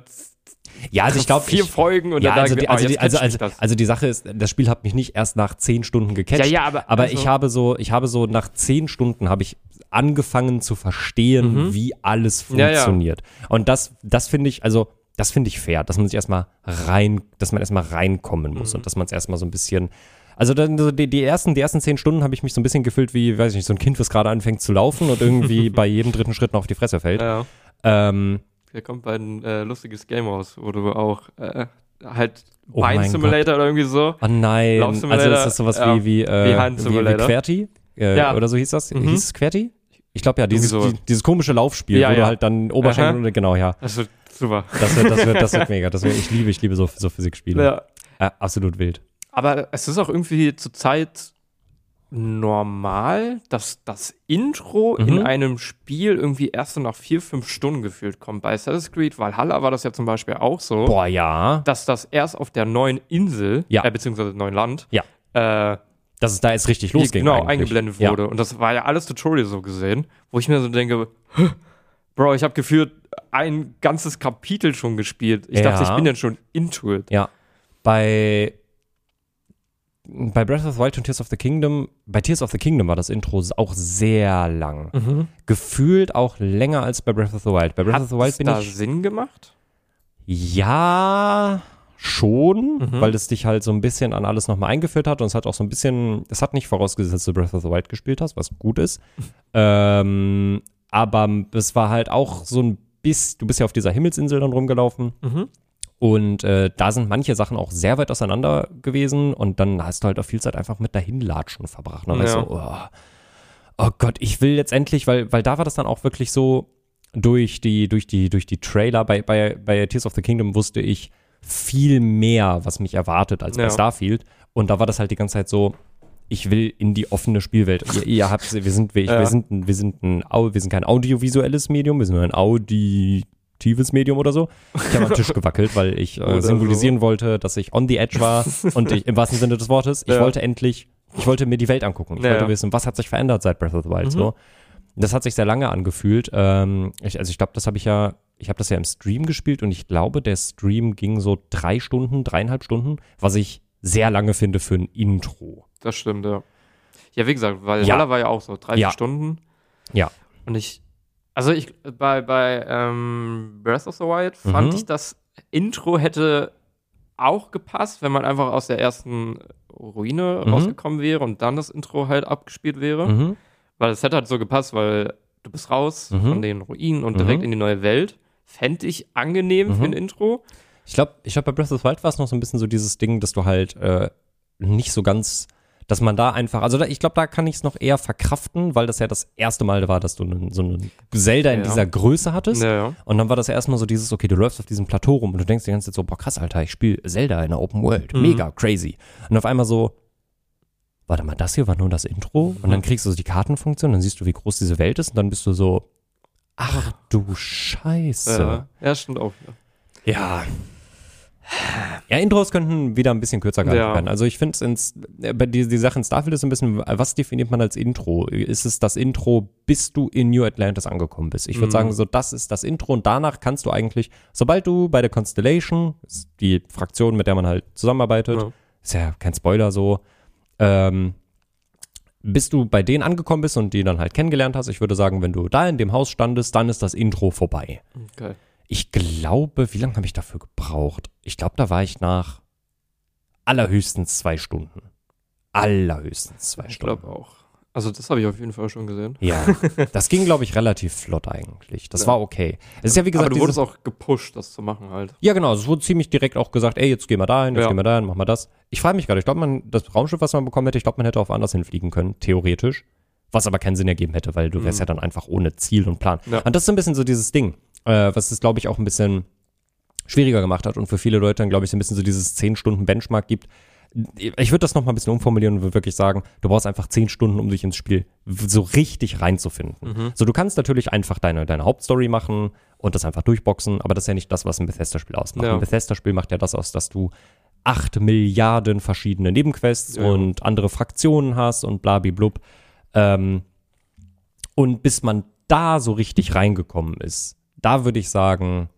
ja, also ich glaube, vier Folgen und ja, dann also sagen die, wir, also, oh, die, also, also, das. also die Sache ist, das Spiel hat mich nicht erst nach zehn Stunden gecatcht. ja, ja, aber, Aber also, ich habe so, ich habe so nach zehn Stunden habe ich angefangen zu verstehen, Mhm. wie alles Ja, ja. funktioniert. Und das, das finde ich, also das finde ich fair, dass man sich erstmal rein, dass man erstmal reinkommen muss Mhm. und dass man es erstmal so ein bisschen. Also dann so die, die ersten, die ersten zehn Stunden habe ich mich so ein bisschen gefühlt wie, weiß ich nicht, so ein Kind, was gerade anfängt zu laufen und irgendwie bei jedem dritten Schritt noch auf die Fresse fällt. ja, Ähm, da kommt bei ein äh, lustiges Game raus, wo du auch äh, halt Oh Bein Simulator oder irgendwie so. oh nein, Lauf also Simulator, ist das sowas ja, wie, wie, äh, wie Hand wie, wie. Querti? Äh, Ja. Oder so hieß das? Mhm. Hieß es Querti? Ich glaube ja, dieses, so. die, dieses komische Laufspiel, Ja, wo du halt dann Oberschenkel und genau, ja. Das wird super. Das wird, das wird, das wird mega. Das wird, ich liebe, ich liebe so, so Physikspiele. Ja. Äh, absolut wild. Aber es ist auch irgendwie zurzeit normal, dass das Intro Mhm. in einem Spiel irgendwie erst so nach vier, fünf Stunden gefühlt kommt. Bei Assassin's Creed Valhalla war das ja zum Beispiel auch so, Boah, ja. dass das erst auf der neuen Insel, Ja. äh, beziehungsweise neuen Land, Ja. äh, Dass es da jetzt richtig losging. genau, eigentlich. eingeblendet Ja. wurde. Und das war ja alles Tutorial so gesehen, wo ich mir so denke, "Hä? Bro, ich habe gefühlt ein ganzes Kapitel schon gespielt. Ich Ja. dachte, ich bin jetzt schon into it. Ja. Bei, bei Breath of the Wild und Tears of the Kingdom, bei Tears of the Kingdom war das Intro auch sehr lang. Mhm. Gefühlt auch länger als bei Breath of the Wild. Bei Breath Hat of the Wild es bin da ich. Sinn gemacht? Ja, schon, Mhm. weil es dich halt so ein bisschen an alles nochmal eingeführt hat und es hat auch so ein bisschen, es hat nicht vorausgesetzt, dass du Breath of the Wild gespielt hast, was gut ist. ähm, aber es war halt auch so ein bisschen, du bist ja auf dieser Himmelsinsel dann rumgelaufen Mhm. Und äh, da sind manche Sachen auch sehr weit auseinander gewesen und dann hast du halt auch viel Zeit einfach mit dahinlatschen verbracht. Und dann Ja. so, oh, oh Gott, ich will jetzt endlich, weil, weil da war das dann auch wirklich so, durch die, durch die, durch die Trailer, bei, bei, bei Tears of the Kingdom wusste ich viel mehr, was mich erwartet, als bei Ja. Starfield. Und da war das halt die ganze Zeit so, ich will in die offene Spielwelt. ihr, ihr habt, wir sind, wir, Ja. wir sind, wir sind ein, wir sind kein audiovisuelles Medium, wir sind nur ein auditives Medium oder so. Ich habe am Tisch gewackelt, weil ich äh, symbolisieren wollte, dass ich on the edge war und ich, im wahrsten Sinne des Wortes, ich Ja. wollte endlich, ich wollte mir die Welt angucken. Ich Ja, wollte wissen, was hat sich verändert seit Breath of the Wild Mhm. so. Das hat sich sehr lange angefühlt. Ähm, ich, also ich glaube, das habe ich ja, ich habe das ja im Stream gespielt und ich glaube, der Stream ging so drei Stunden, dreieinhalb Stunden, was ich sehr lange finde für ein Intro. Das stimmt, ja. Ja, wie gesagt, weil Ja. War ja auch so 30 Ja. Stunden. Ja. Und ich, also ich, bei, bei ähm, Breath of the Wild fand Mhm. ich, das Intro hätte auch gepasst, wenn man einfach aus der ersten Ruine Mhm. rausgekommen wäre und dann das Intro halt abgespielt wäre. Mhm. Weil es hätte halt so gepasst, weil du bist raus Mhm. von den Ruinen und direkt Mhm. in die neue Welt. Fände ich angenehm Mhm. für ein Intro. Ich glaube, ich glaub, bei Breath of the Wild war es noch so ein bisschen so dieses Ding, dass du halt äh, nicht so ganz, dass man da einfach, also da, ich glaube, da kann ich es noch eher verkraften, weil das ja das erste Mal war, dass du nen- so einen Zelda in Ja. dieser Größe hattest. Ja, ja. Und dann war das erstmal so dieses, okay, du läufst auf diesem Plateau rum und du denkst die ganze Zeit so, boah, krass, Alter, ich spiele Zelda in der Open World. Mhm. Mega crazy. Und auf einmal so, warte mal, das hier war nur das Intro? Und dann kriegst du so die Kartenfunktion, dann siehst du, wie groß diese Welt ist und dann bist du so, ach du Scheiße. Ja, ja, stimmt auch. Ja. Ja. Ja, Intros könnten wieder ein bisschen kürzer gehalten Ja. werden. Also ich finde es ins, äh, bei die, die Sache in Starfield ist ein bisschen, was definiert man als Intro? Ist es das Intro, bis du in New Atlantis angekommen bist? Ich würde Mhm. sagen, so das ist das Intro und danach kannst du eigentlich, sobald du bei der Constellation, die Fraktion, mit der man halt zusammenarbeitet, Ja. ist ja kein Spoiler so, ähm, bis du bei denen angekommen bist und die dann halt kennengelernt hast, ich würde sagen, wenn du da in dem Haus standest, dann ist das Intro vorbei. Okay. Ich glaube, wie lange habe ich dafür gebraucht? Ich glaube, da war ich nach allerhöchstens zwei Stunden. Allerhöchstens zwei Ich Stunden. glaube auch. Also das habe ich auf jeden Fall schon gesehen. Ja, das ging, glaube ich, relativ flott eigentlich. Das Ja. war okay. Es ist ja, wie gesagt, Aber du wurdest auch gepusht, das zu machen halt. ja, genau, es wurde ziemlich direkt auch gesagt, ey, jetzt gehen wir da hin, jetzt Ja. gehen wir da hin, mach mal das. Ich frage mich gerade, ich glaube, man, das Raumschiff, was man bekommen hätte, ich glaube, man hätte auch woanders hinfliegen können, theoretisch. Was aber keinen Sinn ergeben hätte, weil du wärst Mhm. ja dann einfach ohne Ziel und Plan. Ja. Und das ist so ein bisschen so dieses Ding, äh, was es, glaube ich, auch ein bisschen schwieriger gemacht hat und für viele Leute dann, glaube ich, so ein bisschen so dieses 10-Stunden-Benchmark gibt. Ich würde das noch mal ein bisschen umformulieren und würde wirklich sagen, du brauchst einfach 10 Stunden, um dich ins Spiel so richtig reinzufinden. Mhm. So, du kannst natürlich einfach deine, deine Hauptstory machen und das einfach durchboxen, aber das ist ja nicht das, was ein Bethesda-Spiel ausmacht. Ja. Ein Bethesda-Spiel macht ja das aus, dass du acht Milliarden verschiedene Nebenquests Ja. und andere Fraktionen hast und blabiblub. Ähm, und bis man da so richtig reingekommen ist, da würde ich sagen,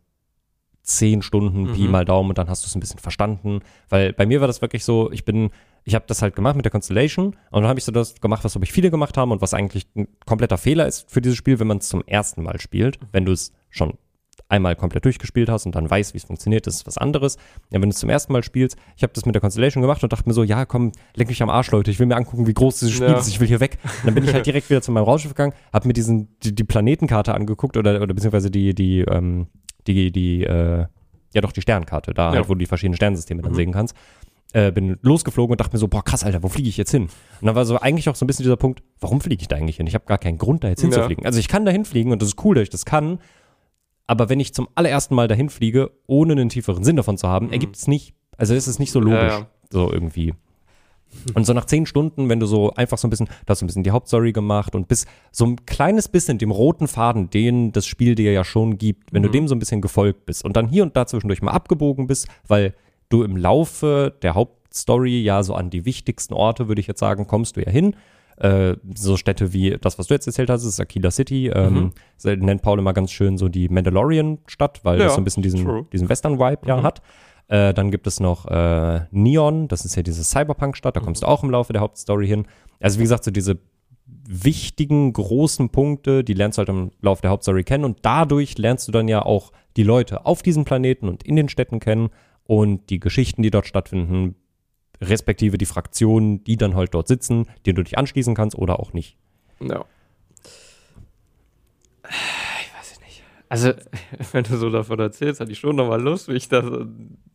zehn Stunden, Pi Mhm. mal Daumen und dann hast du es ein bisschen verstanden. Weil bei mir war das wirklich so, ich bin, ich habe das halt gemacht mit der Constellation und dann habe ich so das gemacht, was glaube ich viele gemacht haben und was eigentlich ein kompletter Fehler ist für dieses Spiel, wenn man es zum ersten Mal spielt. Wenn du es schon einmal komplett durchgespielt hast und dann weißt, wie es funktioniert, das ist was anderes. Ja, wenn du es zum ersten Mal spielst, ich habe das mit der Constellation gemacht und dachte mir so, ja, komm, leck mich am Arsch, Leute, ich will mir angucken, wie groß dieses Spiel Ja. ist, ich will hier weg. Und dann bin ich halt direkt wieder zu meinem Raumschiff gegangen, habe mir diesen, die, die Planetenkarte angeguckt oder, oder beziehungsweise die, die, ähm, die, die, äh, ja doch, die Sternkarte, da Ja. halt, wo du die verschiedenen Sternensysteme dann Mhm. sehen kannst. Äh, bin losgeflogen und dachte mir so, boah, krass, Alter, wo fliege ich jetzt hin? Und dann war so eigentlich auch so ein bisschen dieser Punkt, warum fliege ich da eigentlich hin? Ich habe gar keinen Grund, da jetzt Ja. hinzufliegen. Also ich kann da hinfliegen und das ist cool, dass ich das kann, aber wenn ich zum allerersten Mal dahin fliege, ohne einen tieferen Sinn davon zu haben, Mhm. ergibt es nicht, also es ist nicht so logisch, Ja, ja. so irgendwie. Und so nach zehn Stunden, wenn du so einfach so ein bisschen, du hast so ein bisschen die Hauptstory gemacht und bist so ein kleines bisschen dem roten Faden, den das Spiel dir ja schon gibt, wenn du dem so ein bisschen gefolgt bist und dann hier und da zwischendurch mal abgebogen bist, weil du im Laufe der Hauptstory ja so an die wichtigsten Orte, würde ich jetzt sagen, kommst du ja hin. Äh, so Städte wie das, was du jetzt erzählt hast, ist Aquila City. Ähm, so nennt Paul immer ganz schön so die Mandalorian-Stadt, weil Ja, das so ein bisschen diesen, true. diesen Western-Vibe ja hat. Äh, dann gibt es noch äh, Neon, das ist ja diese Cyberpunk-Stadt, da kommst du auch im Laufe der Hauptstory hin. Also wie gesagt, so diese wichtigen, großen Punkte, die lernst du halt im Laufe der Hauptstory kennen und dadurch lernst du dann ja auch die Leute auf diesem Planeten und in den Städten kennen und die Geschichten, die dort stattfinden, respektive die Fraktionen, die dann halt dort sitzen, denen du dich anschließen kannst oder auch nicht. Ja. Ich weiß es nicht. Also, wenn du so davon erzählst, hatte ich schon nochmal Lust, mich das äh,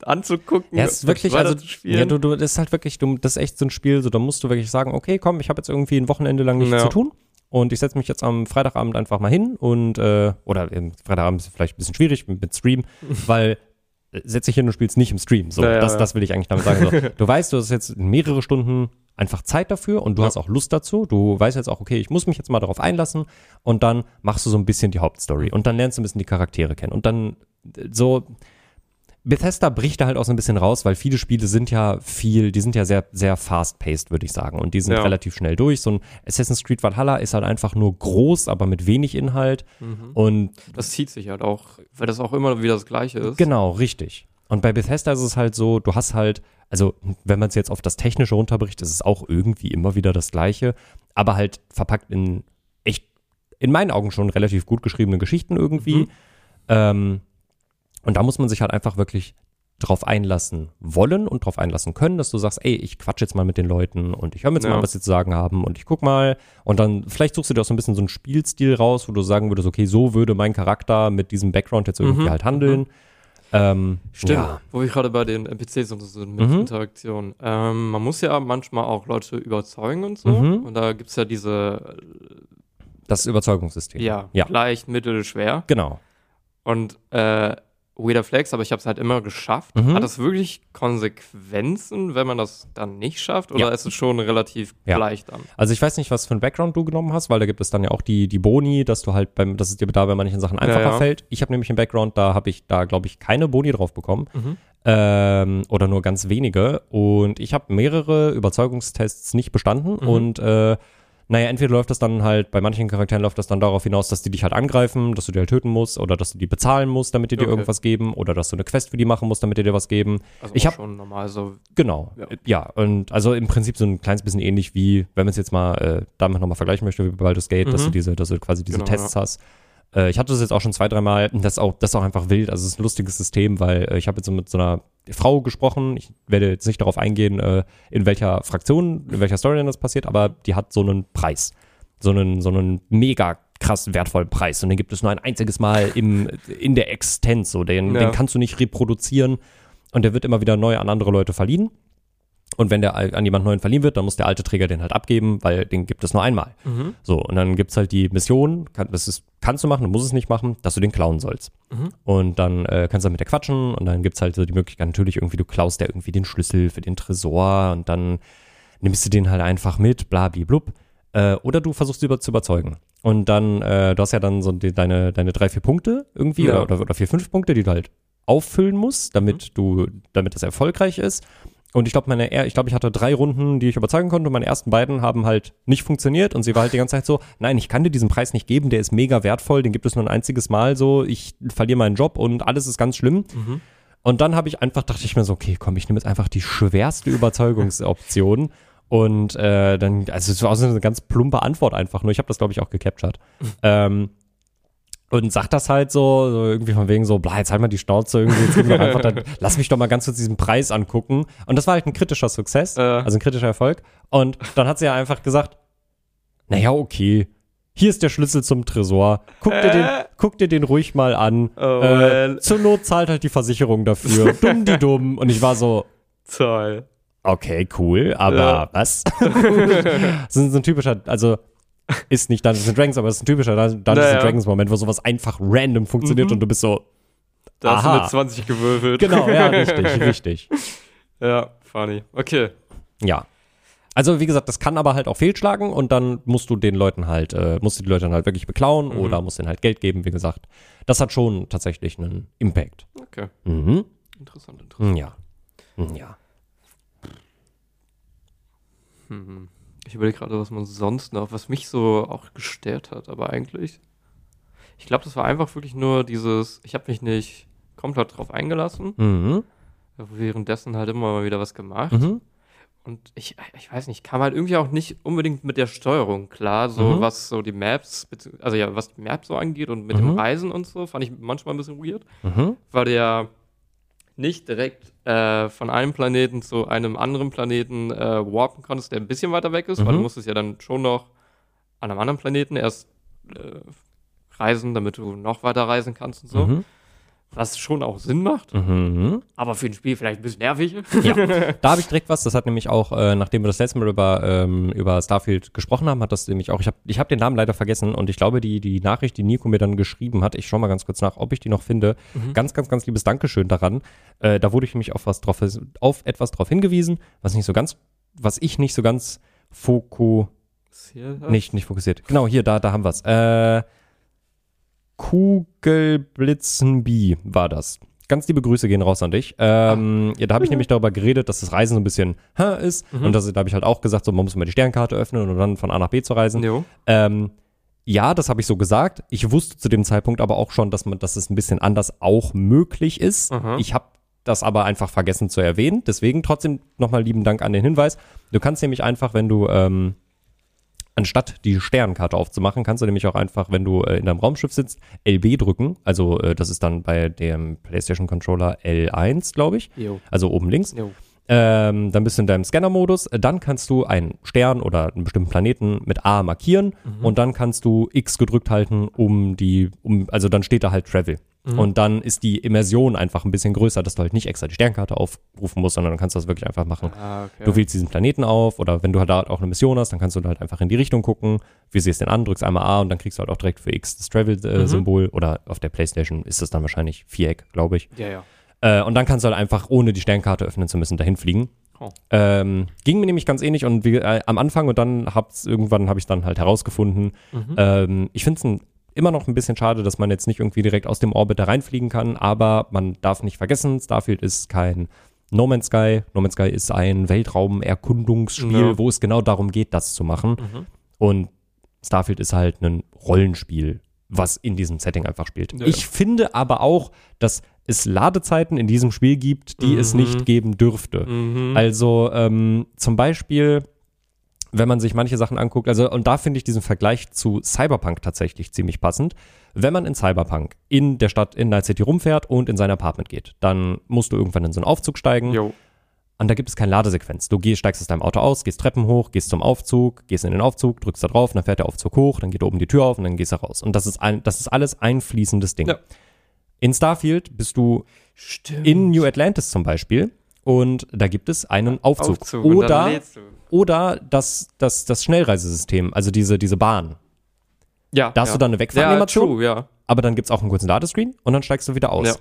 anzugucken. Ja, es ist wirklich, also, ja, du, du, das ist halt wirklich, du, das ist echt so ein Spiel, so, da musst du wirklich sagen, okay, komm, ich habe jetzt irgendwie ein Wochenende lang nichts Ja. zu tun und ich setze mich jetzt am Freitagabend einfach mal hin und, äh, oder ähm, Freitagabend ist vielleicht ein bisschen schwierig mit, Stream, weil äh, setz dich hin und spielst nicht im Stream, so, Ja, das, ja. das will ich eigentlich damit sagen. So, du weißt, du hast jetzt mehrere Stunden einfach Zeit dafür und du Ja. hast auch Lust dazu. Du weißt jetzt auch, okay, ich muss mich jetzt mal darauf einlassen und dann machst du so ein bisschen die Hauptstory und dann lernst du ein bisschen die Charaktere kennen und dann so Bethesda bricht da halt auch so ein bisschen raus, weil viele Spiele sind ja viel, die sind ja sehr, sehr fast-paced, würde ich sagen. Und die sind Ja. relativ schnell durch. So ein Assassin's Creed Valhalla ist halt einfach nur groß, aber mit wenig Inhalt. Mhm. Und Das zieht sich halt auch, weil das auch immer wieder das Gleiche ist. genau, richtig. Und bei Bethesda ist es halt so, du hast halt, also wenn man es jetzt auf das Technische runterbricht, ist es auch irgendwie immer wieder das Gleiche, aber halt verpackt in echt, in meinen Augen schon relativ gut geschriebene Geschichten irgendwie. Mhm. Ähm, und da muss man sich halt einfach wirklich drauf einlassen wollen und drauf einlassen können, dass du sagst, ey, ich quatsch jetzt mal mit den Leuten und ich höre mir jetzt Ja. mal, was sie zu sagen haben und ich guck mal und dann vielleicht suchst du dir auch so ein bisschen so einen Spielstil raus, wo du sagen würdest, okay, so würde mein Charakter mit diesem Background jetzt irgendwie Mhm, halt handeln. Ähm, Stimmt, Ja. wo wir gerade bei den NPCs und so sind mit Mhm. Interaktion. Ähm, man muss ja manchmal auch Leute überzeugen und so. Mhm. Und da gibt es ja diese, Das Überzeugungssystem. ja, Ja. leicht, mittel, schwer. Genau. Und äh, Weirder Flex, aber ich habe es halt immer geschafft. Mhm. Hat das wirklich Konsequenzen, wenn man das dann nicht schafft? Oder Ja. ist es schon relativ Ja. gleich dann? Also ich weiß nicht, was für ein Background du genommen hast, weil da gibt es dann ja auch die, die Boni, dass du halt beim, dass es dir da bei manchen Sachen einfacher ja. fällt. Ich habe nämlich einen Background, da habe ich da, glaube ich, keine Boni drauf bekommen. Mhm. Ähm, oder nur ganz wenige. Und ich habe mehrere Überzeugungstests nicht bestanden. Mhm. Und äh, naja, entweder läuft das dann halt, bei manchen Charakteren läuft das dann darauf hinaus, dass die dich halt angreifen, dass du die halt töten musst oder dass du die bezahlen musst, damit die dir Okay. irgendwas geben oder dass du eine Quest für die machen musst, damit die dir was geben. Also Ich auch hab- schon normal so. Genau. Ja. Ja. und also im Prinzip so ein kleines bisschen ähnlich wie, wenn man es jetzt mal äh, damit nochmal vergleichen möchte, wie bei Baldur's Gate, dass Mhm. du diese, dass du quasi diese Genau, Tests hast. Äh, ich hatte das jetzt auch schon zwei, dreimal, das ist auch, das ist auch einfach wild, also es ist ein lustiges System, weil äh, ich habe jetzt so mit so einer Frau gesprochen, ich werde jetzt nicht darauf eingehen, äh, in welcher Fraktion, in welcher Storyline das passiert, aber die hat so einen Preis. So einen, so einen mega krass wertvollen Preis. Und den gibt es nur ein einziges Mal im, in der Existenz. So, den, Ja. den kannst du nicht reproduzieren. Und der wird immer wieder neu an andere Leute verliehen. Und wenn der an jemand neuen verliehen wird, dann muss der alte Träger den halt abgeben, weil den gibt es nur einmal. Mhm. So, und dann gibt's halt die Mission, kann, das ist, kannst du machen, du musst es nicht machen, dass du den klauen sollst. Mhm. Und dann äh, kannst du mit der quatschen und dann gibt's halt so die Möglichkeit, natürlich irgendwie, du klaust der irgendwie den Schlüssel für den Tresor und dann nimmst du den halt einfach mit, bla, blub. Äh, oder du versuchst sie über, zu überzeugen. Und dann, äh, du hast ja dann so die, deine, deine drei, vier Punkte irgendwie Ja. oder, oder vier, fünf Punkte, die du halt auffüllen musst, damit Mhm. du, damit das erfolgreich ist. Und ich glaube, meine, ich glaube, ich hatte drei Runden, die ich überzeugen konnte. Und meine ersten beiden haben halt nicht funktioniert. Und sie war halt die ganze Zeit so, nein, ich kann dir diesen Preis nicht geben, der ist mega wertvoll, den gibt es nur ein einziges Mal so, ich verliere meinen Job und alles ist ganz schlimm. Mhm. Und dann habe ich einfach, dachte ich mir so, okay, komm, ich nehme jetzt einfach die schwerste Überzeugungsoption. Und äh, dann, also es war so eine ganz plumpe Antwort einfach nur. Ich habe das, glaube ich, auch gecaptured. ähm, und sagt das halt so, so irgendwie von wegen so, bla, jetzt halt mal die Schnauze irgendwie, jetzt gib mir einfach dann, lass mich doch mal ganz kurz diesen Preis angucken. Und das war halt ein kritischer Success, Äh. also ein kritischer Erfolg. Und dann hat sie ja einfach gesagt, naja, okay, hier ist der Schlüssel zum Tresor, guck dir den, Äh. guck dir den ruhig mal an. Oh, äh, man. zur Not zahlt halt die Versicherung dafür. dumm die dumm. Und ich war so, Toll. okay, cool, aber Ja. was? das ist so ein typischer, also ist nicht Dungeons and Dragons, aber es ist ein typischer Dun- Dungeons Naja. and Dragons Moment, wo sowas einfach random funktioniert Mhm. und du bist so, Da hast du Aha. eine 20 gewürfelt. genau, ja, richtig, richtig. Ja, funny. Okay. Ja. Also wie gesagt, das kann aber halt auch fehlschlagen und dann musst du den Leuten halt, äh, musst du die Leute dann halt wirklich beklauen Mhm. oder musst denen halt Geld geben, wie gesagt. Das hat schon tatsächlich einen Impact. Okay, Mhm. interessant, interessant. Ja. Ja. Hm. Ich überlege gerade, was man sonst noch, was mich so auch gestört hat, aber eigentlich. Ich glaube, das war einfach wirklich nur dieses, ich habe mich nicht komplett drauf eingelassen, Mhm. währenddessen halt immer mal wieder was gemacht. Mhm. Und ich, ich weiß nicht, kam halt irgendwie auch nicht unbedingt mit der Steuerung klar, so Mhm. was so die Maps, also ja, was die Maps so angeht und mit dem Mhm. Reisen und so, fand ich manchmal ein bisschen weird, Mhm. weil ja nicht direkt äh, von einem Planeten zu einem anderen Planeten äh, warpen konntest, der ein bisschen weiter weg ist, weil du Mhm. musstest ja dann schon noch an einem anderen Planeten erst äh, reisen, damit du noch weiter reisen kannst und so. Mhm. Was schon auch Sinn macht, Mhm. aber für ein Spiel vielleicht ein bisschen nervig. Ja, da habe ich direkt was. Das hat nämlich auch, äh, nachdem wir das letzte Mal über, ähm, über Starfield gesprochen haben, hat das nämlich auch, ich habe ich hab den Namen leider vergessen und ich glaube, die, die Nachricht, die Nico mir dann geschrieben hat, ich schaue mal ganz kurz nach, ob ich die noch finde. Ganz, ganz, ganz liebes Dankeschön daran. Äh, da wurde ich nämlich auf, was drauf, auf etwas drauf hingewiesen, was nicht so ganz, was ich nicht so ganz foku, nicht, nicht fokussiert. Genau, hier, da, da haben wir es. Äh, Kugelblitzenbi war das. Ganz liebe Grüße gehen raus an dich. Ähm, ja, da habe ich nämlich darüber geredet, dass das Reisen so ein bisschen hä, ist. Und das, da habe ich halt auch gesagt, so, man muss mal die Sternkarte öffnen und dann von A nach B zu reisen. Jo. Ähm, ja, das habe ich so gesagt. Ich wusste zu dem Zeitpunkt aber auch schon, dass man, dass es ein bisschen anders auch möglich ist. Aha. Ich habe das aber einfach vergessen zu erwähnen. Deswegen trotzdem nochmal lieben Dank an den Hinweis. Du kannst nämlich einfach, wenn du ähm, anstatt die Sternkarte aufzumachen, kannst du nämlich auch einfach, wenn du äh, in deinem Raumschiff sitzt, LB drücken. Also äh, das ist dann bei dem PlayStation Controller L1, glaube ich. Jo. Also oben links. Jo. Ähm, dann bist du in deinem Scanner-Modus. Dann kannst du einen Stern oder einen bestimmten Planeten mit A markieren und dann kannst du X gedrückt halten, um die, um, also dann steht da halt Travel. Und dann ist die Immersion einfach ein bisschen größer, dass du halt nicht extra die Sternkarte aufrufen musst, sondern dann kannst du das wirklich einfach machen. Ah, okay. Du wählst diesen Planeten auf oder wenn du halt auch eine Mission hast, dann kannst du halt einfach in die Richtung gucken, visierst den an, drückst einmal A und dann kriegst du halt auch direkt für X das Travel-Symbol oder auf der Playstation ist es dann wahrscheinlich Viereck, glaube ich. ja, ja. Äh, und dann kannst du halt einfach, ohne die Sternkarte öffnen zu müssen, dahin fliegen. Oh. Ähm, ging mir nämlich ganz ähnlich und wie, äh, am Anfang und dann hab's irgendwann habe ich dann halt herausgefunden. Ähm, ich finde es immer noch ein bisschen schade, dass man jetzt nicht irgendwie direkt aus dem Orbit da reinfliegen kann, aber man darf nicht vergessen, Starfield ist kein No Man's Sky. No Man's Sky ist ein Weltraumerkundungsspiel, Ja. wo es genau darum geht, das zu machen. Und Starfield ist halt ein Rollenspiel, was in diesem Setting einfach spielt. Ja. Ich finde aber auch, dass es Ladezeiten in diesem Spiel gibt, die es Mhm. nicht geben dürfte. Also ähm, zum Beispiel, wenn man sich manche Sachen anguckt, also und da finde ich diesen Vergleich zu Cyberpunk tatsächlich ziemlich passend. Wenn man in Cyberpunk in der Stadt in Night City rumfährt und in sein Apartment geht, dann musst du irgendwann in so einen Aufzug steigen. Jo. Und da gibt es keine Ladesequenz. Du gehst, steigst aus deinem Auto aus, gehst Treppen hoch, gehst zum Aufzug, gehst in den Aufzug, drückst da drauf, dann fährt der Aufzug hoch, dann geht oben die Tür auf und dann gehst du raus. Und das ist, ein, das ist alles ein fließendes Ding. Ja. In Starfield bist du Stimmt. in New Atlantis zum Beispiel und da gibt es einen Aufzug. Aufzug Oder, oder das, das, das Schnellreisesystem, also diese, diese Bahn. Ja. Da hast ja. du dann eine Ja, Wegfahranimation, true, ja. aber dann gibt es auch einen kurzen Ladescreen und dann steigst du wieder aus. Ja.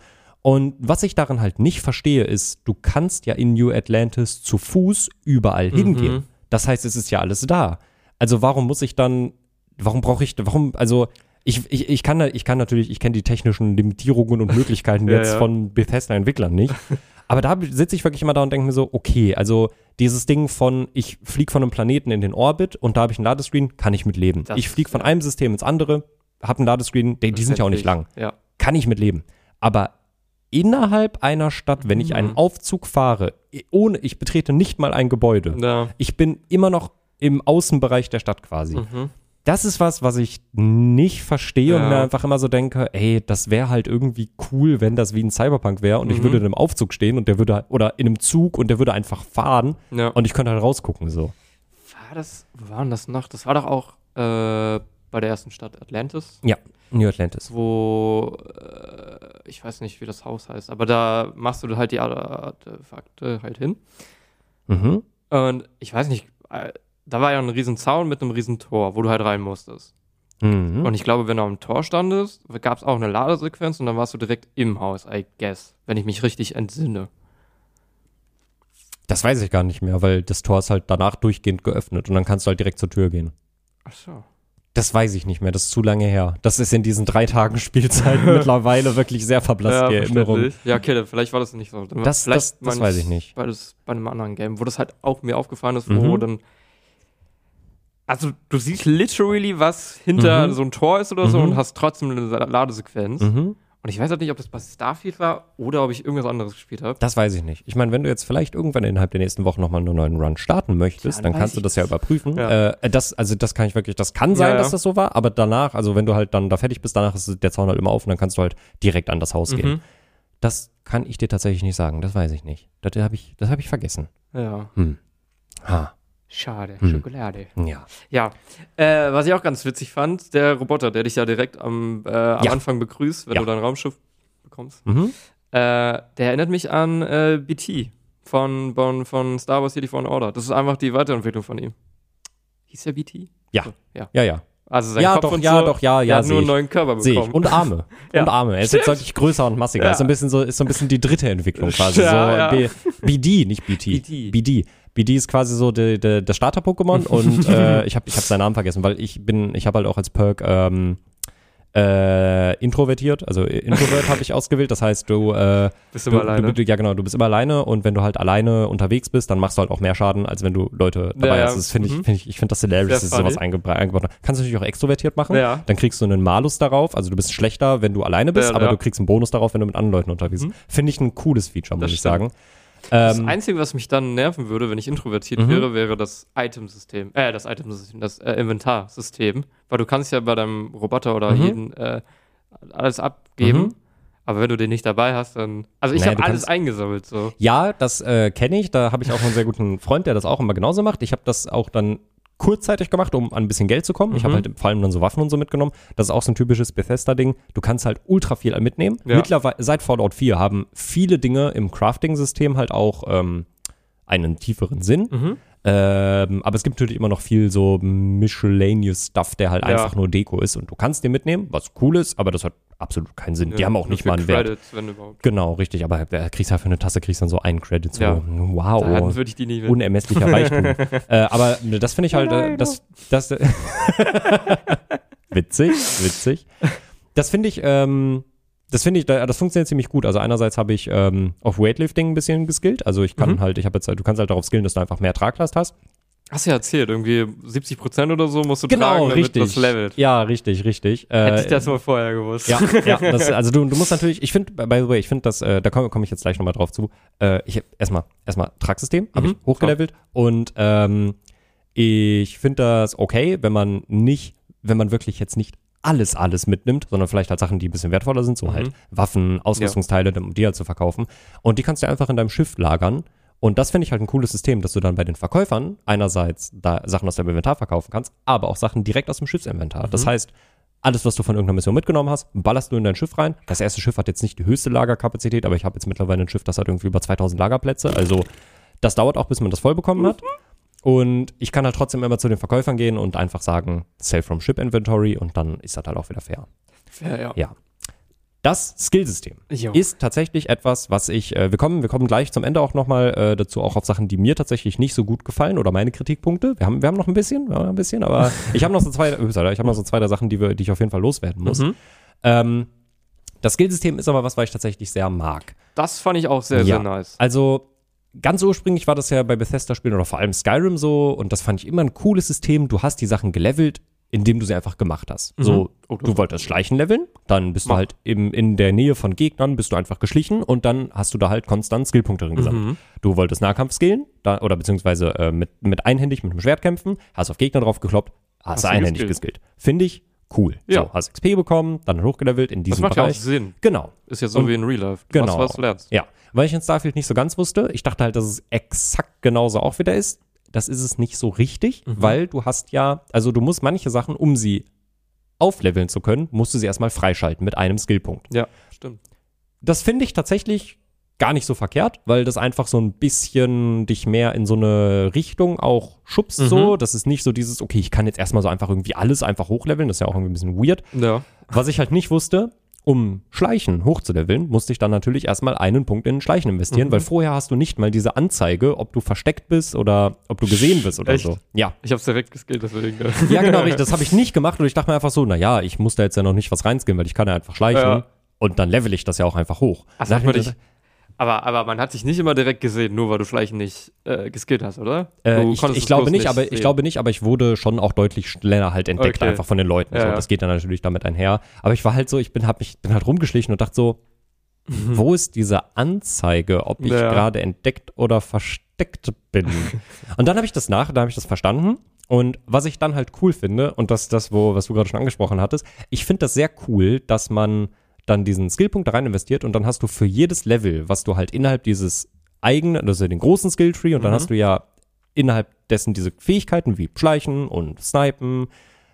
Und was ich daran halt nicht verstehe, ist, du kannst ja in New Atlantis zu Fuß überall Mhm. hingehen. Das heißt, es ist ja alles da. Also warum muss ich dann, warum brauche ich, warum, also ich, ich, ich, kann, da- ich kann natürlich, ich kenne die technischen Limitierungen und Möglichkeiten Ja, jetzt ja. von Bethesda-Entwicklern nicht. Aber da sitze ich wirklich immer da und denke mir so, okay, also dieses Ding von, ich fliege von einem Planeten in den Orbit und da habe ich einen Ladescreen, kann ich mit leben. Das- ich fliege von ja. einem System ins andere, habe einen Ladescreen, die, die sind ja auch nicht lang Ja. kann ich mit leben. Aber innerhalb einer Stadt, wenn ich einen Aufzug fahre, ohne, ich betrete nicht mal ein Gebäude. Ja. Ich bin immer noch im Außenbereich der Stadt quasi. Mhm. Das ist was, was ich nicht verstehe und Ja. mir einfach immer so denke, ey, das wäre halt irgendwie cool, wenn das wie ein Cyberpunk wäre und ich Mhm. würde in einem Aufzug stehen und der würde, oder in einem Zug und der würde einfach fahren ja. und ich könnte halt rausgucken so. war das, wo war denn das noch? Das war doch auch äh, bei der ersten Stadt Atlantis, Ja, New Atlantis. wo äh, ich weiß nicht, wie das Haus heißt, aber da machst du halt die Artefakte halt hin. Mhm. Und ich weiß nicht, äh, da war ja ein riesen Zaun mit einem riesen Tor, wo du halt rein musstest. Mhm. Und ich glaube, wenn du am Tor standest, gab es auch eine Ladesequenz und dann warst du direkt im Haus, I guess, wenn ich mich richtig entsinne. Das weiß ich gar nicht mehr, weil das Tor ist halt danach durchgehend geöffnet und dann kannst du halt direkt zur Tür gehen. Ach so. Das weiß ich nicht mehr, das ist zu lange her. Das ist in diesen drei Tagen Spielzeit mittlerweile wirklich sehr verblasst, die Erinnerung. Ja, okay, vielleicht war das nicht so. Das- vielleicht das- das weiß ich nicht. Weil das bei einem anderen Game, wo das halt auch mir aufgefallen ist, wo Mhm. dann. Also, du siehst literally, was hinter Mhm. so ein Tor ist oder so Mhm. und hast trotzdem eine Ladesequenz. Mhm. Und ich weiß halt nicht, ob das bei Starfield war oder ob ich irgendwas anderes gespielt habe. Das weiß ich nicht. Ich meine, wenn du jetzt vielleicht irgendwann innerhalb der nächsten Wochen nochmal einen neuen Run starten möchtest, Ja, dann dann kannst du das ja überprüfen. Ja. Äh, das, also das kann ich wirklich, das kann sein, Ja, dass das so war, aber danach, also wenn du halt dann da fertig bist, danach ist der Zaun halt immer auf und dann kannst du halt direkt an das Haus gehen. Mhm. Das kann ich dir tatsächlich nicht sagen, das weiß ich nicht. Das habe ich, das habe ich vergessen. Ja. Hm. Ha. Schade. Hm. Schokolade. Ja. Ja. Äh, was ich auch ganz witzig fand, der Roboter, der dich ja direkt am, äh, am Ja. Anfang begrüßt, wenn Ja. du dein Raumschiff bekommst. Mhm. Äh, der erinnert mich an äh, BT von, von, von Star Wars Jedi Fallen Order. Das ist einfach die Weiterentwicklung von ihm. Hieß der BT? Ja. So, ja. Ja, ja. Also sein Ja, Kopf doch, und ja, so, doch, ja, ja, hat nur einen neuen Körper bekommen. Und Arme. Ja. Und Arme. Er ist jetzt deutlich größer und massiger. Ja. Ist so ein bisschen so, ist so ein bisschen die dritte Entwicklung quasi. So BD, nicht BT. BD. BD. BD ist quasi so der der der Starter-Pokémon und äh, ich habe ich hab seinen Namen vergessen, weil ich bin, ich habe halt auch als Perk ähm, äh, introvertiert, also Introvert habe ich ausgewählt. Das heißt, du, äh, Bist du, immer alleine. Du, ja genau, du bist immer alleine und wenn du halt alleine unterwegs bist, dann machst du halt auch mehr Schaden, als wenn du Leute dabei Ja, hast. Das finde ich, Mhm. finde ich, ich finde das hilarious, dass sowas eingebra- eingebaut haben. Kannst du natürlich auch extrovertiert machen. Ja. Dann kriegst du einen Malus darauf, also du bist schlechter, wenn du alleine bist, Ja, aber du kriegst einen Bonus darauf, wenn du mit anderen Leuten unterwegs bist. Mhm. Finde ich ein cooles Feature, muss Das ich stimmt. sagen. Das Ähm, Einzige, was mich dann nerven würde, wenn ich introvertiert Mhm. wäre, wäre das Itemsystem. Äh, das Itemsystem, das äh, Inventarsystem. Weil du kannst ja bei deinem Roboter oder Mhm. jeden äh, alles abgeben. Mhm. Aber wenn du den nicht dabei hast, dann. Also ich Naja, habe alles kannst- eingesammelt so. Ja, das äh, kenne ich. Da habe ich auch einen sehr guten Freund, der das auch immer genauso macht. Ich habe das auch dann kurzzeitig gemacht, um an ein bisschen Geld zu kommen. Ich habe Mhm. halt vor allem dann so Waffen und so mitgenommen. Das ist auch so ein typisches Bethesda-Ding. Du kannst halt ultra viel mitnehmen. Ja. Mittlerweile, seit Fallout 4 haben viele Dinge im Crafting-System halt auch ähm, einen tieferen Sinn. Mhm. Ähm, aber es gibt natürlich immer noch viel so miscellaneous Stuff, der halt Ja. einfach nur Deko ist. Und du kannst den mitnehmen, was cool ist, aber das hat absolut keinen Sinn. Die Ja, haben auch nicht mal einen Wert. Credits, wenn überhaupt. Genau, richtig. Aber da kriegst halt für eine Tasse kriegst dann so einen Credit. So, Ja. wow. Dann würde ich die nie Unermesslicher Reichtum. äh, aber das finde ich halt, äh, das, das, witzig, witzig. Das finde ich, ähm, das finde ich, da- das funktioniert ziemlich gut. Also einerseits habe ich ähm, auf Weightlifting ein bisschen geskillt. Also ich kann Mhm. halt, ich habe jetzt, du kannst halt darauf skillen, dass du einfach mehr Traglast hast. Hast du ja erzählt, irgendwie 70% oder so musst du Genau, tragen, damit richtig. das levelt. Ja, richtig, richtig. Hätte Äh, ich das mal vorher gewusst. Ja, ja das, also du, du musst natürlich, ich finde, by the way, ich finde das, äh, da komme komm ich jetzt gleich nochmal drauf zu. Äh, ich erstmal, erstmal Tragsystem, habe Mhm, ich hochgelevelt und ähm, ich finde das okay, wenn man nicht, wenn man wirklich jetzt nicht alles, alles mitnimmt, sondern vielleicht halt Sachen, die ein bisschen wertvoller sind, so Mhm. halt Waffen, Ausrüstungsteile, um die halt zu verkaufen. Und die kannst du einfach in deinem Schiff lagern. Und das finde ich halt ein cooles System, dass du dann bei den Verkäufern einerseits da Sachen aus deinem Inventar verkaufen kannst, aber auch Sachen direkt aus dem Schiffsinventar. Das heißt, alles, was du von irgendeiner Mission mitgenommen hast, ballerst du in dein Schiff rein. Das erste Schiff hat jetzt nicht die höchste Lagerkapazität, aber ich habe jetzt mittlerweile ein Schiff, das hat irgendwie über 2000 Lagerplätze. Also das dauert auch, bis man das voll bekommen hat. Und ich kann halt trotzdem immer zu den Verkäufern gehen und einfach sagen, sell from Ship Inventory und dann ist das halt auch wieder fair. Ja, ja. Ja. Das Skillsystem Jo. ist tatsächlich etwas, was ich, äh, wir kommen, wir kommen gleich zum Ende auch nochmal äh, dazu, auch auf Sachen, die mir tatsächlich nicht so gut gefallen oder meine Kritikpunkte. Wir haben, wir haben noch ein bisschen, wir haben ein bisschen, aber ich habe noch so zwei, ich habe noch so zwei der Sachen, die, wir, die ich auf jeden Fall loswerden muss. Mhm. Ähm, das Skillsystem ist aber was, was ich tatsächlich sehr mag. Das fand ich auch sehr, Ja. sehr nice. Also ganz ursprünglich war das ja bei Bethesda-Spielen oder vor allem Skyrim so und das fand ich immer ein cooles System. Du hast die Sachen gelevelt, indem du sie einfach gemacht hast. Mhm. So, Oh, das du wolltest Schleichen leveln, dann bist du Mach. halt im, in der Nähe von Gegnern, bist du einfach geschlichen und dann hast du da halt konstant Skillpunkte drin gesammelt. Mhm. Du wolltest Nahkampf skillen, da, oder beziehungsweise äh, mit, mit einhändig, mit einem Schwert kämpfen, hast auf Gegner drauf gekloppt, hast, Hast du du einhändig geskillt. Finde ich cool. Ja. So, hast XP bekommen, dann hochgelevelt in Das diesem macht ja auch Bereich. Sinn. Genau. Ist ja so Und- wie in Real Life. Du Genau. was du lernst. Ja, weil ich in Starfield nicht so ganz wusste. Ich dachte halt, dass es exakt genauso auch wieder ist. Das ist es nicht so richtig, Mhm. weil du hast ja, also du musst manche Sachen, um sie aufleveln zu können, musst du sie erstmal freischalten mit einem Skillpunkt. Ja, stimmt. Das finde ich tatsächlich gar nicht so verkehrt, weil das einfach so ein bisschen dich mehr in so eine Richtung auch schubst Mhm. so. Das ist nicht so dieses, okay, ich kann jetzt erstmal so einfach irgendwie alles einfach hochleveln. Das ist ja auch irgendwie ein bisschen weird. Ja. Was ich halt nicht wusste, um Schleichen hochzuleveln, musste ich dann natürlich erstmal einen Punkt in Schleichen investieren, Mhm. weil vorher hast du nicht mal diese Anzeige, ob du versteckt bist oder ob du gesehen bist oder Echt? so. Ja. Ich hab's direkt geskillt, deswegen. Ja, genau, richtig. Das habe ich nicht gemacht und ich dachte mir einfach so, naja, ich muss da jetzt ja noch nicht was reinskillen, weil ich kann ja einfach schleichen Ja. und dann level ich das ja auch einfach hoch. Mir mal dich. Aber, aber man hat dich nicht immer direkt gesehen, nur weil du Schleichen nicht äh, geskillt hast, oder? Äh, ich, ich glaube bloß nicht, aber ich glaube nicht, aber ich wurde schon auch deutlich schneller halt entdeckt, Okay. einfach von den Leuten. Ja, so. Das geht dann natürlich damit einher. Aber ich war halt so, ich bin, hab mich, bin halt rumgeschlichen und dachte so, wo ist diese Anzeige, ob ich Mhm. Ja. gerade entdeckt oder versteckt bin? und dann habe ich das nach, da habe ich das verstanden. Und was ich dann halt cool finde, und das ist das, wo, was du gerade schon angesprochen hattest, ich finde das sehr cool, dass man dann diesen Skillpunkt da rein investiert und dann hast du für jedes Level, was du halt innerhalb dieses eigenen, also den großen Skilltree und dann Mhm. hast du ja innerhalb dessen diese Fähigkeiten wie Schleichen und Snipen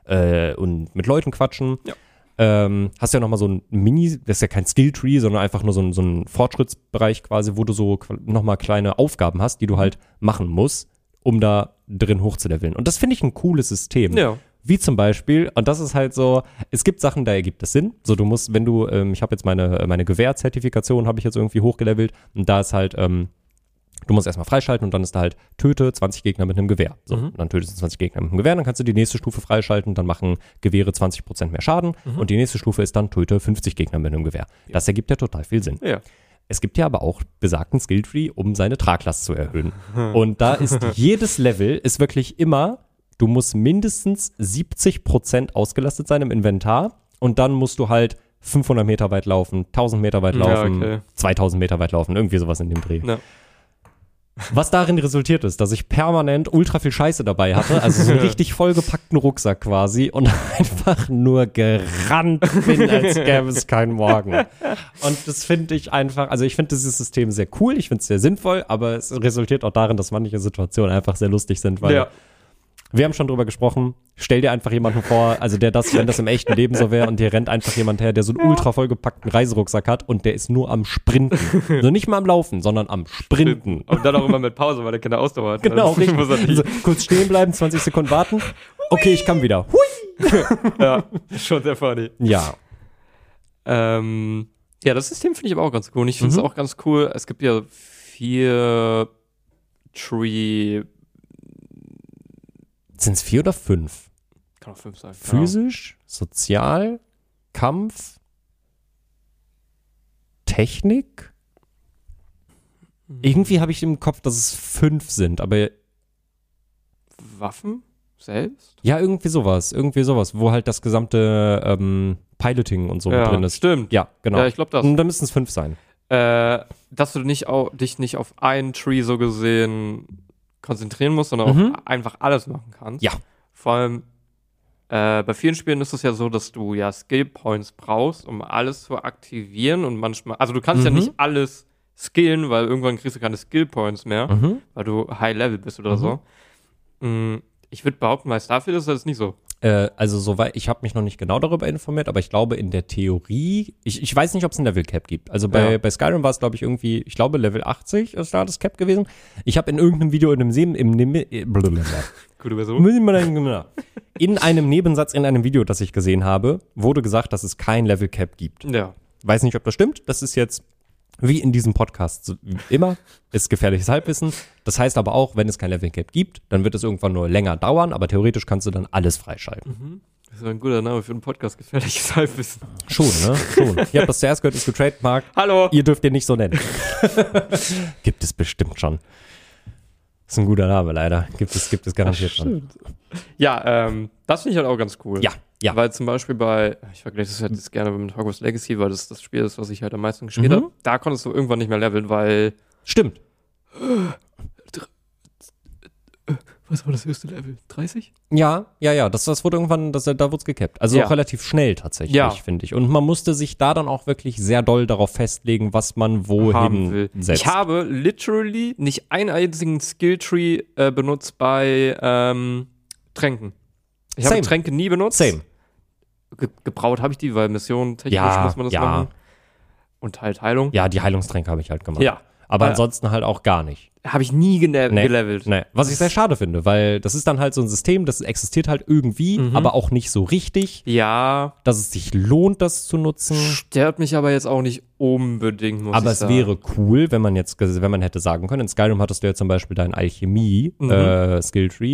äh, und mit Leuten quatschen. Ja. Ähm, hast ja nochmal so ein Mini, das ist ja kein Skilltree, sondern einfach nur so ein, so ein Fortschrittsbereich quasi, wo du so nochmal kleine Aufgaben hast, die du halt machen musst, um da drin hochzuleveln. Und das finde ich ein cooles System. Ja. Wie zum Beispiel, und das ist halt so, es gibt Sachen, da ergibt es Sinn. So, du musst, wenn du, ähm, ich habe jetzt meine, meine Gewehrzertifikation, habe ich jetzt irgendwie hochgelevelt und da ist halt, ähm, du musst erstmal freischalten und dann ist da halt, töte 20 Gegner mit einem Gewehr. So, Mhm. dann tötest du 20 Gegner mit einem Gewehr, dann kannst du die nächste Stufe freischalten, dann machen Gewehre 20% mehr Schaden Mhm. und die nächste Stufe ist dann, töte 50 Gegner mit einem Gewehr. Das ergibt ja total viel Sinn. Ja. Es gibt ja aber auch besagten Skilltree, um seine Traglast zu erhöhen. Und da ist jedes Level ist wirklich immer, du musst mindestens 70% ausgelastet sein im Inventar und dann musst du halt 500 Meter weit laufen, 1000 Meter weit Ja, laufen, okay. 2000 Meter weit laufen, irgendwie sowas in dem Dreh. Ja. Was darin resultiert ist, dass ich permanent ultra viel Scheiße dabei hatte, also so einen richtig vollgepackten Rucksack quasi und einfach nur gerannt bin, als gäbe es keinen Morgen. Und das finde ich einfach, also ich finde dieses System sehr cool, ich finde es sehr sinnvoll, aber es resultiert auch darin, dass manche Situationen einfach sehr lustig sind, weil Ja. Wir haben schon drüber gesprochen. Stell dir einfach jemanden vor, also der das, wenn das im echten Leben so wäre und dir rennt einfach jemand her, der so einen ultra vollgepackten Reiserucksack hat und der ist nur am Sprinten. Also nicht mal am Laufen, sondern am Sprinten. Und dann auch immer mit Pause, weil der keine Ausdauer hat. Genau, richtig. muss er. Also, kurz stehen bleiben, 20 Sekunden warten. Okay, ich kann wieder. Hui. Ja, schon sehr funny. Ja. Ähm, ja, das System finde ich aber auch ganz cool. Und ich finde es Mhm. auch ganz cool. Es gibt ja vier Tree. Sind es vier oder fünf? Kann auch fünf sein. Physisch, sozial, Kampf, Technik? Irgendwie habe ich im Kopf, dass es fünf sind, aber Ja. Waffen selbst? ja, irgendwie sowas. Irgendwie sowas, wo halt das gesamte ähm, Piloting und so mit drin ist. stimmt. Ja, genau. Ja, ich glaube das. Und dann müssen es fünf sein. Äh, dass du nicht au dich nicht auf einen Tree so gesehen konzentrieren musst, sondern Mhm. auch einfach alles machen kannst. Ja. Vor allem äh, bei vielen Spielen ist es ja so, dass du ja Skill Points brauchst, um alles zu aktivieren und manchmal, also du kannst ja Mhm. nicht alles skillen, weil irgendwann kriegst du keine Skill Points mehr, Mhm. weil du High Level bist oder Mhm. so. Mm, Ich würde behaupten, bei Starfield ist das nicht so. Äh, also soweit, ich habe mich noch nicht genau darüber informiert, aber ich glaube in der Theorie, ich, ich weiß nicht, ob es ein Level Cap gibt. Also bei, Ja. bei Skyrim war es, glaube ich, irgendwie, ich glaube Level 80 ist da das Cap gewesen. Ich habe in irgendeinem Video in einem Seben, im, äh. Gute Version. in einem Nebensatz in einem Video, das ich gesehen habe, wurde gesagt, dass es kein Level Cap gibt. Ja. Weiß nicht, ob das stimmt. Das ist jetzt wie in diesem Podcast so, immer, ist gefährliches Halbwissen. Das heißt aber auch, wenn es kein Level Cap gibt, dann wird es irgendwann nur länger dauern, aber theoretisch kannst du dann alles freischalten. Das ist ein guter Name für einen Podcast, gefährliches Halbwissen. Schon, ne? Schon. Ihr habt das zuerst gehört, ist getrademarkt. Hallo! Ihr dürft ihn nicht so nennen. gibt es bestimmt schon. Ist ein guter Name, leider. Gibt es, gibt es garantiert schon. Ja, ähm, das finde ich halt auch ganz cool. Ja, ja. Weil zum Beispiel bei, ich vergleiche das halt jetzt gerne mit Hogwarts Legacy, weil das das Spiel ist, was ich halt am meisten gespielt Mhm. habe. Da konntest du irgendwann nicht mehr leveln, weil. Stimmt. Was war das höchste Level? 30? Ja, ja, ja. Das, das wurde irgendwann, das, da wurde es gekappt. Also Ja. auch relativ schnell tatsächlich, Ja. finde ich. Und man musste sich da dann auch wirklich sehr doll darauf festlegen, was man haben wohin will. setzt. Ich habe literally nicht einen einzigen Skilltree äh, benutzt bei ähm, Tränken. Ich habe. Tränke nie benutzt. Same. Ge gebraut habe ich die, weil Mission technisch Ja, muss man das ja. machen. Und halt Heilung. Ja, die Heilungstränke habe ich halt gemacht. Ja. Aber Ah. ansonsten halt auch gar nicht. Habe ich nie gene- Nee. gelevelt. Nee. Was ich sehr schade finde, weil das ist dann halt so ein System, das existiert halt irgendwie, Mhm. aber auch nicht so richtig, Ja, dass es sich lohnt, das zu nutzen. stört mich aber jetzt auch nicht unbedingt, muss Aber ich es sagen. wäre cool, wenn man jetzt, wenn man hätte sagen können, in Skyrim hattest du ja zum Beispiel dein Alchemie Mhm. äh,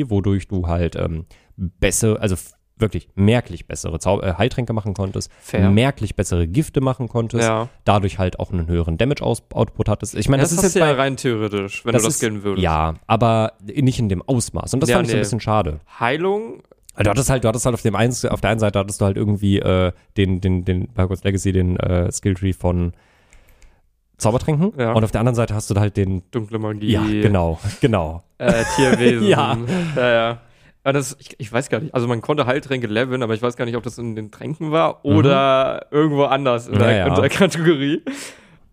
wodurch du halt ähm, bessere, also wirklich merklich bessere Zau äh, Heiltränke machen konntest, Fair. merklich bessere Gifte machen konntest, Ja. dadurch halt auch einen höheren Damage-Output hattest. Ich meine, Das, das, ist jetzt ja bei, rein theoretisch, wenn du das skillen würdest. Ja, aber nicht in dem Ausmaß. Und das Ja, fand ich so ein bisschen schade. Heilung, Du hattest halt, du hattest halt auf dem eins, auf der einen Seite hattest du halt irgendwie äh, den, den, den bei Hogwarts Legacy den äh, Skilltree von Zaubertränken Ja. und auf der anderen Seite hast du halt den dunkle Magie, Ja, genau, genau. äh, Tierwesen. Ja. ja, ja. Aber das, ich, ich weiß gar nicht, also man konnte Heiltränke leveln, aber ich weiß gar nicht, ob das in den Tränken war oder irgendwo anders in der, Mhm. Ja, ja. in der Kategorie,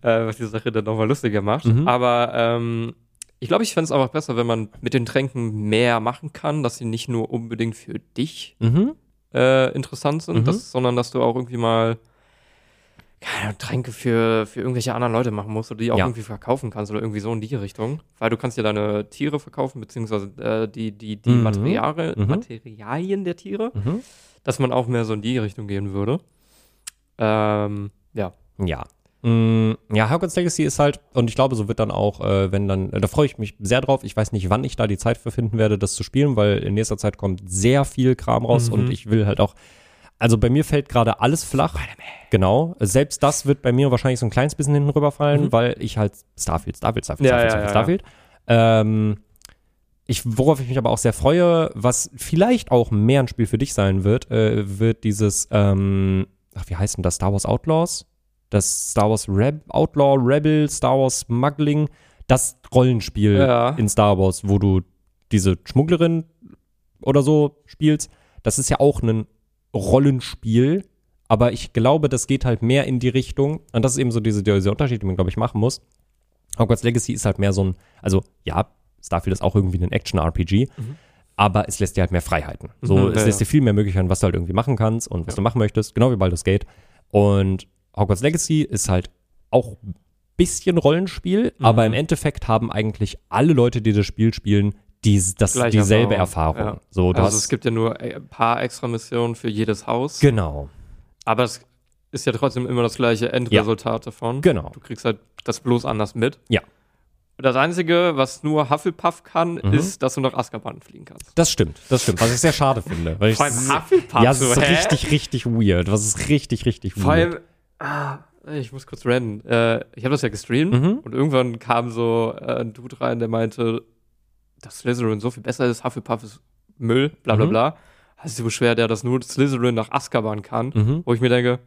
äh, was die Sache dann nochmal lustiger macht. Mhm. Aber ähm, ich glaube, ich fände es einfach besser, wenn man mit den Tränken mehr machen kann, dass sie nicht nur unbedingt für dich Mhm. äh, interessant sind, Mhm. dass, sondern dass du auch irgendwie mal keine Tränke für, für irgendwelche anderen Leute machen musst oder die auch Ja. irgendwie verkaufen kannst oder irgendwie so in die Richtung. Weil du kannst ja deine Tiere verkaufen, beziehungsweise äh, die, die, die Mhm. Materialien, Mhm. Materialien der Tiere, Mhm. dass man auch mehr so in die Richtung gehen würde. Ähm, ja. Ja. Mm, Ja, Hogwarts Legacy ist halt, und ich glaube, so wird dann auch, äh, wenn dann, da freue ich mich sehr drauf. Ich weiß nicht, wann ich da die Zeit für finden werde, das zu spielen, weil in nächster Zeit kommt sehr viel Kram raus Mhm. und ich will halt auch, also bei mir fällt gerade alles flach. Genau. Selbst das wird bei mir wahrscheinlich so ein kleines bisschen hinten rüberfallen, Mhm. weil ich halt Starfield, Starfield, Starfield, Ja, Starfield, ja, Starfield, Starfield. Ähm, ich, worauf ich mich aber auch sehr freue, was vielleicht auch mehr ein Spiel für dich sein wird, äh, wird dieses, ähm, ach, wie heißt denn das? Star Wars Outlaws? Das Star Wars Reb Outlaw, Rebel, Star Wars Smuggling, das Rollenspiel Ja. in Star Wars, wo du diese Schmugglerin oder so spielst. Das ist ja auch ein Rollenspiel, aber ich glaube, das geht halt mehr in die Richtung, und das ist eben so diese, dieser Unterschied, den man, glaube ich, machen muss. Hogwarts Legacy ist halt mehr so ein, also ja, Starfield ist auch irgendwie ein Action-RPG, aber es lässt dir halt mehr Freiheiten. So, Mhm, es ja, lässt ja. dir viel mehr Möglichkeiten, was du halt irgendwie machen kannst und was du machen möchtest, genau wie Baldur's Gate. Und Hogwarts Legacy ist halt auch ein bisschen Rollenspiel, Mhm. aber im Endeffekt haben eigentlich alle Leute, die das Spiel spielen, die, das, Gleiche dieselbe Erfahrung, Erfahrung. ja. So, also es gibt ja nur ein paar extra Missionen für jedes Haus, genau, aber es ist ja trotzdem immer das gleiche Endresultat davon. genau. Du kriegst halt das bloß anders mit. Ja. Das Einzige, was nur Hufflepuff kann, Mhm. ist, dass du nach Azkaban fliegen kannst. Das stimmt, das stimmt, was ich sehr schade finde. Weil Vor allem Hufflepuff, ja, es so, ist hä? richtig, richtig weird. Was ist richtig, richtig weird. Vor allem, ah, ich muss kurz rennen. Äh, ich habe das ja gestreamt Mhm. und irgendwann kam so äh, ein Dude rein, der meinte, dass Slytherin so viel besser ist, Hufflepuff ist Müll, bla bla Mhm. bla. Hast du beschwert, der das nur Slytherin nach Azkaban kann, Mhm. wo ich mir denke,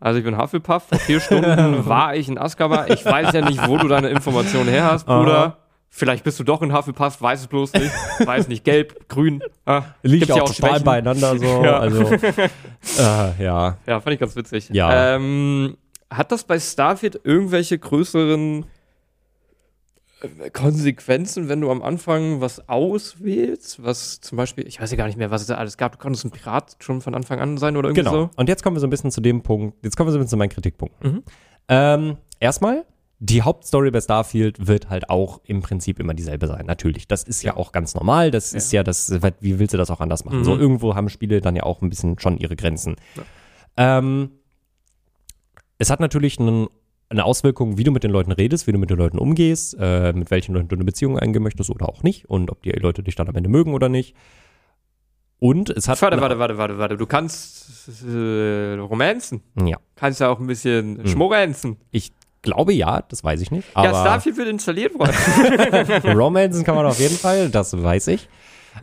also ich bin Hufflepuff, vor vier Stunden war ich in Azkaban, ich weiß ja nicht, wo du deine Informationen her hast, Bruder. Aha. Vielleicht bist du doch in Hufflepuff, weiß es bloß nicht. Weiß nicht, gelb, grün. Ah, Liegt ja auch total beieinander so. Ja. Also, äh, ja. Ja, fand ich ganz witzig. Ja. Ähm, hat das bei Starfield irgendwelche größeren Konsequenzen, wenn du am Anfang was auswählst? Was zum Beispiel, ich weiß ja gar nicht mehr, was es da alles gab. Du konntest ein Pirat schon von Anfang an sein oder irgendwie Genau. so? Und jetzt kommen wir so ein bisschen zu dem Punkt, jetzt kommen wir so ein bisschen zu meinen Kritikpunkten. Mhm. Ähm, erstmal, die Hauptstory bei Starfield wird halt auch im Prinzip immer dieselbe sein. Natürlich. Das ist ja, auch ganz normal. Das ist ja das, wie willst du das auch anders machen? Mhm. So, irgendwo haben Spiele dann ja auch ein bisschen schon ihre Grenzen. Ähm, es hat natürlich einen, eine Auswirkung, wie du mit den Leuten redest, wie du mit den Leuten umgehst, äh, mit welchen Leuten du eine Beziehung eingehen möchtest oder auch nicht und ob die Leute dich dann am Ende mögen oder nicht. Und es hat. Warte, warte, warte, warte, warte. Du kannst äh, romanzen. Ja. Kannst ja auch ein bisschen Mhm. schmoranzen. Ich glaube ja, das weiß ich nicht. Ja, Aber Starfield wird installiert worden. Romanzen kann man auf jeden Fall, das weiß ich.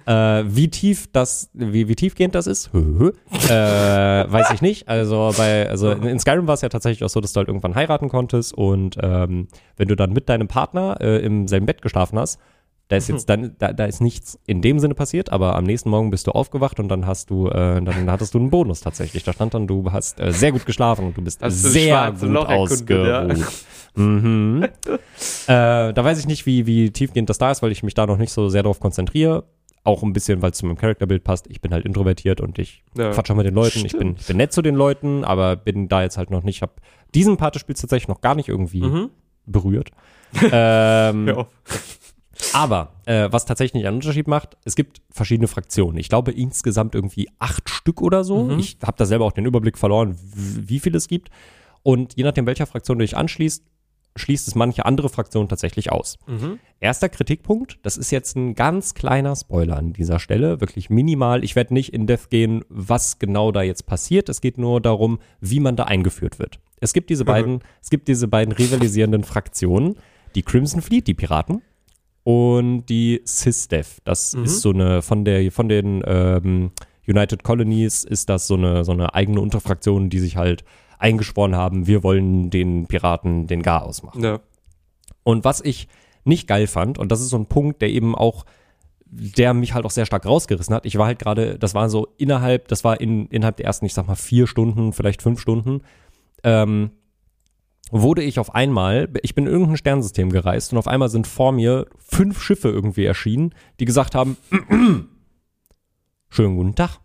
Äh, wie tief das, wie, wie tiefgehend das ist, äh, weiß ich nicht. Also bei, also in, Skyrim war es ja tatsächlich auch so, dass du halt irgendwann heiraten konntest und ähm, wenn du dann mit deinem Partner äh, im selben Bett geschlafen hast, da ist jetzt dann, da, da ist nichts in dem Sinne passiert, aber am nächsten Morgen bist du aufgewacht und dann hast du, äh, dann hattest du einen Bonus tatsächlich. Da stand dann, du hast äh, sehr gut geschlafen und du bist Hast sehr gut Loch ja. ausgeruht. Mhm. äh, da weiß ich nicht, wie, wie tiefgehend das da ist, weil ich mich da noch nicht so sehr darauf konzentriere. Auch ein bisschen, weil es zu meinem Charakterbild passt. Ich bin halt introvertiert und ich Ja. quatsch auch mit den Leuten. Ich bin, ich bin nett zu den Leuten, aber bin da jetzt halt noch nicht. Ich habe diesen Part des Spiels tatsächlich noch gar nicht irgendwie Mhm. berührt. ähm, Ja. aber äh, was tatsächlich einen Unterschied macht, es gibt verschiedene Fraktionen. Ich glaube insgesamt irgendwie acht Stück oder so. Mhm. Ich habe da selber auch den Überblick verloren, wie viel es gibt. Und je nachdem, welcher Fraktion du dich anschließt, schließt es manche andere Fraktionen tatsächlich aus. Mhm. Erster Kritikpunkt, das ist jetzt ein ganz kleiner Spoiler an dieser Stelle, wirklich minimal. Ich werde nicht in Depth gehen, was genau da jetzt passiert. Es geht nur darum, wie man da eingeführt wird. Es gibt diese beiden, es gibt diese beiden rivalisierenden Fraktionen, die Crimson Fleet, die Piraten, und die SysDev. Das Mhm. ist so eine von der von den ähm, United Colonies ist das so eine so eine eigene Unterfraktion, die sich halt eingeschworen haben, wir wollen den Piraten den Gar ausmachen. Ja. Und was ich nicht geil fand, und das ist so ein Punkt, der eben auch, der mich halt auch sehr stark rausgerissen hat. Ich war halt gerade, das war so innerhalb, das war in, innerhalb der ersten, ich sag mal, vier Stunden, vielleicht fünf Stunden, ähm, wurde ich auf einmal, ich bin in irgendein Sternensystem gereist und auf einmal sind vor mir fünf Schiffe irgendwie erschienen, die gesagt haben, schönen guten Tag.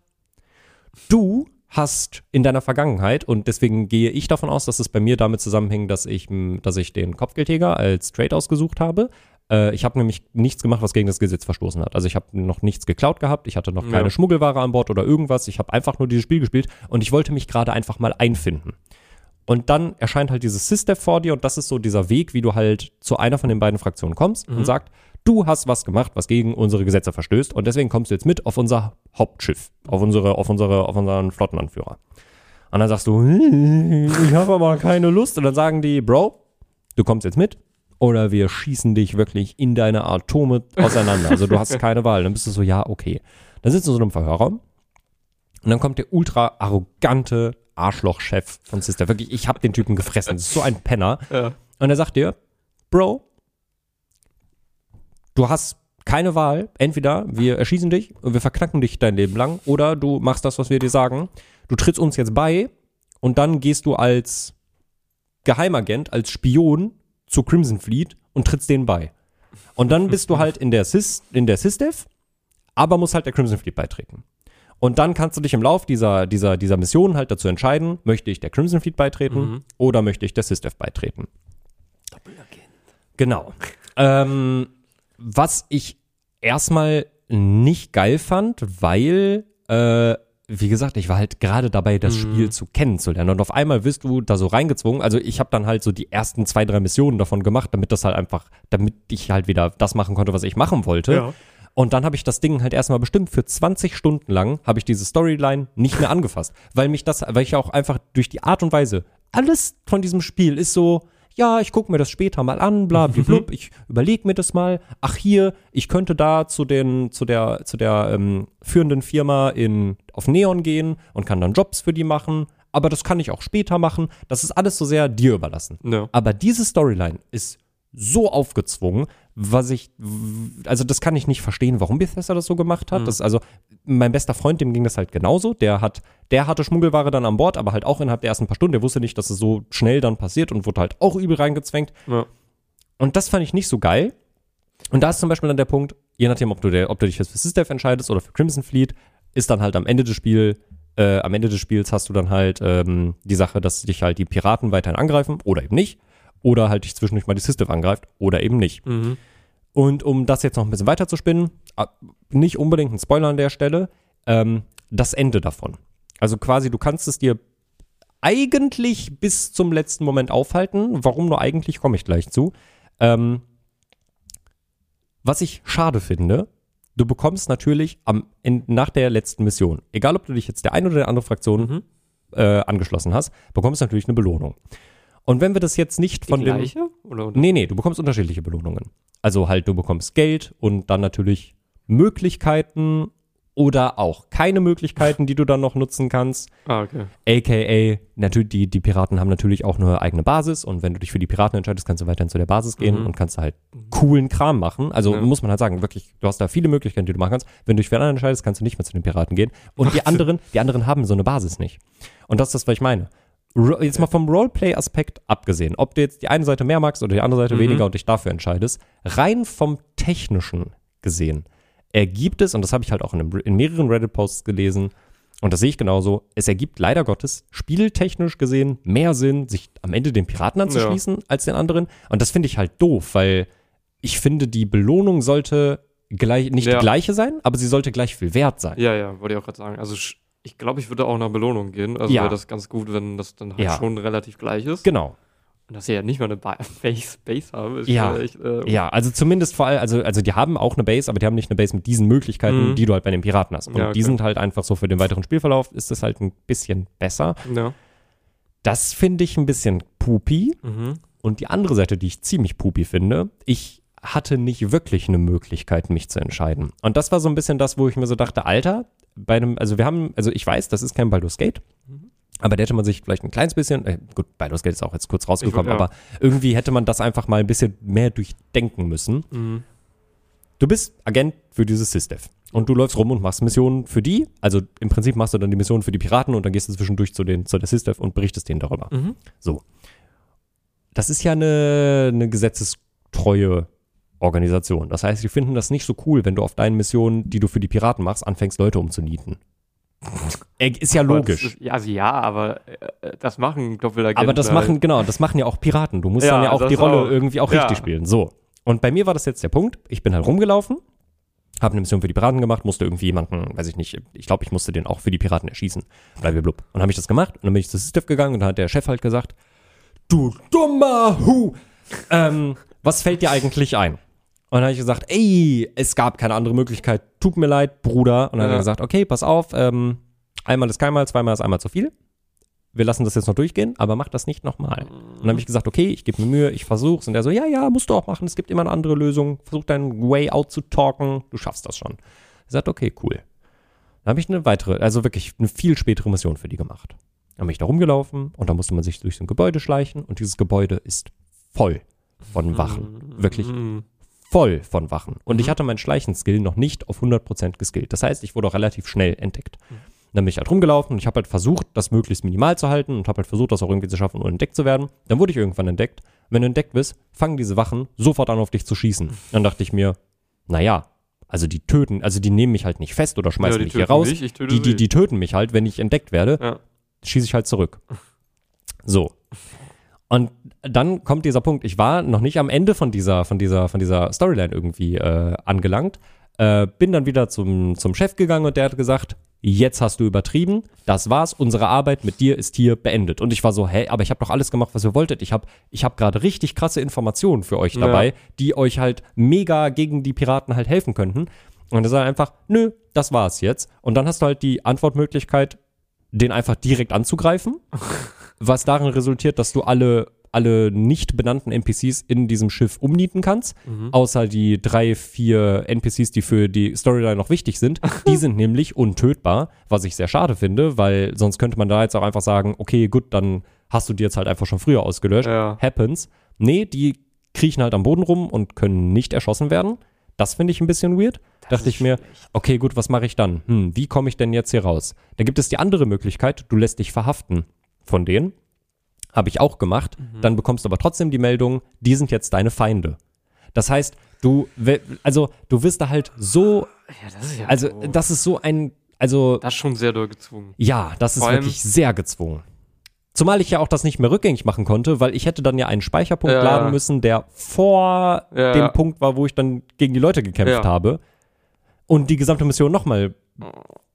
Du hast in deiner Vergangenheit, und deswegen gehe ich davon aus, dass es bei mir damit zusammenhängt, dass ich, dass ich den Kopfgeldjäger als Trade ausgesucht habe. Äh, ich habe nämlich nichts gemacht, was gegen das Gesetz verstoßen hat. Also ich habe noch nichts geklaut gehabt, ich hatte noch keine Ja. Schmuggelware an Bord oder irgendwas. Ich habe einfach nur dieses Spiel gespielt und ich wollte mich gerade einfach mal einfinden. Und dann erscheint halt dieses System vor dir und das ist so dieser Weg, wie du halt zu einer von den beiden Fraktionen kommst und sagt, du hast was gemacht, was gegen unsere Gesetze verstößt und deswegen kommst du jetzt mit auf unser Hauptschiff, auf unsere, auf unsere, auf unseren Flottenanführer. Und dann sagst du, ich habe aber keine Lust. Und dann sagen die, Bro, du kommst jetzt mit oder wir schießen dich wirklich in deine Atome auseinander. Also du hast keine Wahl. Dann bist du so, ja, okay. Dann sitzt du in so einem Verhörraum und dann kommt der ultra arrogante Arschlochchef von Sister. Wirklich, ich habe den Typen gefressen. Das ist so ein Penner. Ja. Und er sagt dir, Bro, du hast keine Wahl. Entweder wir erschießen dich und wir verknacken dich dein Leben lang oder du machst das, was wir dir sagen. Du trittst uns jetzt bei und dann gehst du als Geheimagent, als Spion zu Crimson Fleet und trittst denen bei. Und dann bist du halt in der Sys, in der SysDev, aber musst halt der Crimson Fleet beitreten. Und dann kannst du dich im Lauf dieser, dieser, dieser Mission halt dazu entscheiden, möchte ich der Crimson Fleet beitreten oder möchte ich der SysDev beitreten. Genau. ähm, was ich erstmal nicht geil fand, weil, äh, wie gesagt, ich war halt gerade dabei, das Spiel zu kennenzulernen. Und auf einmal wirst du da so reingezwungen. Also ich habe dann halt so die ersten zwei, drei Missionen davon gemacht, damit das halt einfach, damit ich halt wieder das machen konnte, was ich machen wollte. Ja. Und dann habe ich das Ding halt erstmal bestimmt für 20 Stunden lang habe ich diese Storyline nicht mehr angefasst, weil mich das, weil ich auch einfach durch die Art und Weise alles von diesem Spiel ist so, ja, ich gucke mir das später mal an, bla bla blub, ich überlege mir das mal. Ach hier, ich könnte da zu den zu der zu der ähm, führenden Firma in auf Neon gehen und kann dann Jobs für die machen, aber das kann ich auch später machen. Das ist alles so sehr dir überlassen. Ja. Aber diese Storyline ist so aufgezwungen, was ich, also das kann ich nicht verstehen, warum Bethesda das so gemacht hat. Das, also mein bester Freund, dem ging das halt genauso. Der hat, der hatte Schmuggelware dann an Bord, aber halt auch innerhalb der ersten paar Stunden. Der wusste nicht, dass es so schnell dann passiert und wurde halt auch übel reingezwängt. Ja. Und das fand ich nicht so geil. Und da ist zum Beispiel dann der Punkt, je nachdem, ob du, der, ob du dich jetzt für SysDev entscheidest oder für Crimson Fleet, ist dann halt am Ende des Spiels, äh, am Ende des Spiels hast du dann halt ähm, die Sache, dass dich halt die Piraten weiterhin angreifen oder eben nicht. Oder halt dich zwischendurch mal die SysDev angreift oder eben nicht. Mhm. Und um das jetzt noch ein bisschen weiter zu spinnen, ah, nicht unbedingt ein Spoiler an der Stelle, ähm, das Ende davon. Also quasi, du kannst es dir eigentlich bis zum letzten Moment aufhalten. Warum nur eigentlich, komme ich gleich zu. Ähm, was ich schade finde, du bekommst natürlich am, in, nach der letzten Mission, egal ob du dich jetzt der eine oder der andere Fraktion Mhm. äh, angeschlossen hast, bekommst du natürlich eine Belohnung. Und wenn wir das jetzt nicht von dem? Oder, oder? Nee, nee, du bekommst unterschiedliche Belohnungen. Also halt, du bekommst Geld und dann natürlich Möglichkeiten oder auch keine Möglichkeiten, die du dann noch nutzen kannst. Ah, okay. AKA, natürlich, die, die Piraten haben natürlich auch eine eigene Basis und wenn du dich für die Piraten entscheidest, kannst du weiterhin zu der Basis gehen Mhm. und kannst halt coolen Kram machen. Also Ja. muss man halt sagen, wirklich, du hast da viele Möglichkeiten, die du machen kannst. Wenn du dich für einen anderen entscheidest, kannst du nicht mehr zu den Piraten gehen. Und die anderen, die anderen haben so eine Basis nicht. Und das ist das, was ich meine. Jetzt mal vom Roleplay-Aspekt abgesehen, ob du jetzt die eine Seite mehr magst oder die andere Seite Mhm. weniger und dich dafür entscheidest, rein vom Technischen gesehen, ergibt es, und das habe ich halt auch in, einem, in mehreren Reddit-Posts gelesen, und das sehe ich genauso, es ergibt leider Gottes spieltechnisch gesehen mehr Sinn, sich am Ende den Piraten anzuschließen als den anderen. Und das finde ich halt doof, weil ich finde, die Belohnung sollte gleich, nicht Ja. die gleiche sein, aber sie sollte gleich viel wert sein. Ja, ja, wollte ich auch gerade sagen. Also ich glaube, ich würde auch nach Belohnung gehen. Also Ja. wäre das ganz gut, wenn das dann halt Ja. schon relativ gleich ist. Genau. Und dass sie ja nicht mal eine ba Base, Base haben, ist Ja. echt, äh, Ja, also zumindest vor allem, also, also die haben auch eine Base, aber die haben nicht eine Base mit diesen Möglichkeiten, Mhm. die du halt bei den Piraten hast. Und Ja, die okay. sind halt einfach so für den weiteren Spielverlauf ist das halt ein bisschen besser. ja. Das finde ich ein bisschen pupi. Mhm. Und die andere Seite, die ich ziemlich pupi finde, ich hatte nicht wirklich eine Möglichkeit, mich zu entscheiden. Und das war so ein bisschen das, wo ich mir so dachte, Alter, bei einem, also wir haben, also ich weiß, das ist kein Baldur's Gate, aber da hätte man sich vielleicht ein kleines bisschen, äh, gut, Baldur's Gate ist auch jetzt kurz rausgekommen, würd- ja. aber irgendwie hätte man das einfach mal ein bisschen mehr durchdenken müssen. Mhm. Du bist Agent für dieses SysDev. Und du läufst rum und machst Missionen für die. Also im Prinzip machst du dann die Missionen für die Piraten und dann gehst du zwischendurch zu, den, zu der SysDev und berichtest denen darüber. Mhm. So. Das ist ja eine, eine gesetzestreue Organisation. Das heißt, die finden das nicht so cool, wenn du auf deinen Missionen, die du für die Piraten machst, anfängst, Leute umzunieten. Ist ja logisch. Ist, ja, also ja, aber äh, das machen Doppelagenten. Aber das machen, genau, das machen ja auch Piraten. Du musst Ja, dann ja auch die Rolle auch. irgendwie auch Ja. richtig spielen. So. Und bei mir war das jetzt der Punkt. Ich bin halt rumgelaufen, habe eine Mission für die Piraten gemacht, musste irgendwie jemanden, weiß ich nicht, ich glaube, ich musste den auch für die Piraten erschießen. Blub. Und habe ich das gemacht und dann bin ich zu Stiff gegangen und dann hat der Chef halt gesagt, du dummer Hu, ähm, was fällt dir eigentlich ein? Und dann habe ich gesagt, ey, es gab keine andere Möglichkeit, tut mir leid, Bruder. Und dann hat Ja. er gesagt, okay, pass auf, ähm, einmal ist keinmal, zweimal ist einmal zu viel. Wir lassen das jetzt noch durchgehen, aber mach das nicht nochmal. Und dann habe ich gesagt, okay, ich gebe mir Mühe, ich versuch's. Und er so, ja, ja, musst du auch machen, es gibt immer eine andere Lösung. Versuch deinen Way out zu talken, du schaffst das schon. Er sagt, okay, cool. Dann habe ich eine weitere, also wirklich eine viel spätere Mission für die gemacht. Dann bin ich da rumgelaufen und da musste man sich durch so ein Gebäude schleichen und dieses Gebäude ist voll von Wachen. Wirklich Mhm. Voll von Wachen. Und ich hatte meinen Schleichenskill noch nicht auf 100% geskillt. Das heißt, ich wurde auch relativ schnell entdeckt. Dann bin ich halt rumgelaufen und ich habe halt versucht, das möglichst minimal zu halten und habe halt versucht, das auch irgendwie zu schaffen, ohne entdeckt zu werden. Dann wurde ich irgendwann entdeckt. Wenn du entdeckt bist, fangen diese Wachen sofort an, auf dich zu schießen. Dann dachte ich mir, naja, also die töten, also die nehmen mich halt nicht fest oder schmeißen Ja, die mich hier raus. mich, die, die, sie. die töten mich halt, wenn ich entdeckt werde Ja. schieße ich halt zurück. So. Und dann kommt dieser Punkt, ich war noch nicht am Ende von dieser, von dieser, von dieser Storyline irgendwie äh, angelangt, äh, bin dann wieder zum, zum Chef gegangen und der hat gesagt, jetzt hast du übertrieben, das war's, unsere Arbeit mit dir ist hier beendet. Und ich war so, hä, aber ich habe doch alles gemacht, was ihr wolltet. Ich habe ich hab gerade richtig krasse Informationen für euch Ja. dabei, die euch halt mega gegen die Piraten halt helfen könnten. Und er sagt einfach, nö, das war's jetzt. Und dann hast du halt die Antwortmöglichkeit, den einfach direkt anzugreifen, was darin resultiert, dass du alle, alle nicht benannten NPCs in diesem Schiff umnieten kannst, außer die drei, vier NPCs, die für die Storyline noch wichtig sind. Die sind nämlich untötbar, was ich sehr schade finde, weil sonst könnte man da jetzt auch einfach sagen, okay, gut, dann hast du die jetzt halt einfach schon früher ausgelöscht. Ja. Happens. Nee, die kriechen halt am Boden rum und können nicht erschossen werden. Das finde ich ein bisschen weird. Dachte ich mir, okay, gut, was mache ich dann? Hm, wie komme ich denn jetzt hier raus? Da gibt es die andere Möglichkeit, du lässt dich verhaften von denen. Habe ich auch gemacht. Dann bekommst du aber trotzdem die Meldung, die sind jetzt deine Feinde. Das heißt, du, also du wirst da halt so, Ja, das ist ja. also so. das ist so ein, also das ist schon sehr doll gezwungen. ja, das ist Vor wirklich sehr gezwungen. Zumal ich ja auch das nicht mehr rückgängig machen konnte, weil ich hätte dann ja einen Speicherpunkt Ja. laden müssen, der vor dem Punkt war, wo ich dann gegen die Leute gekämpft habe und die gesamte Mission nochmal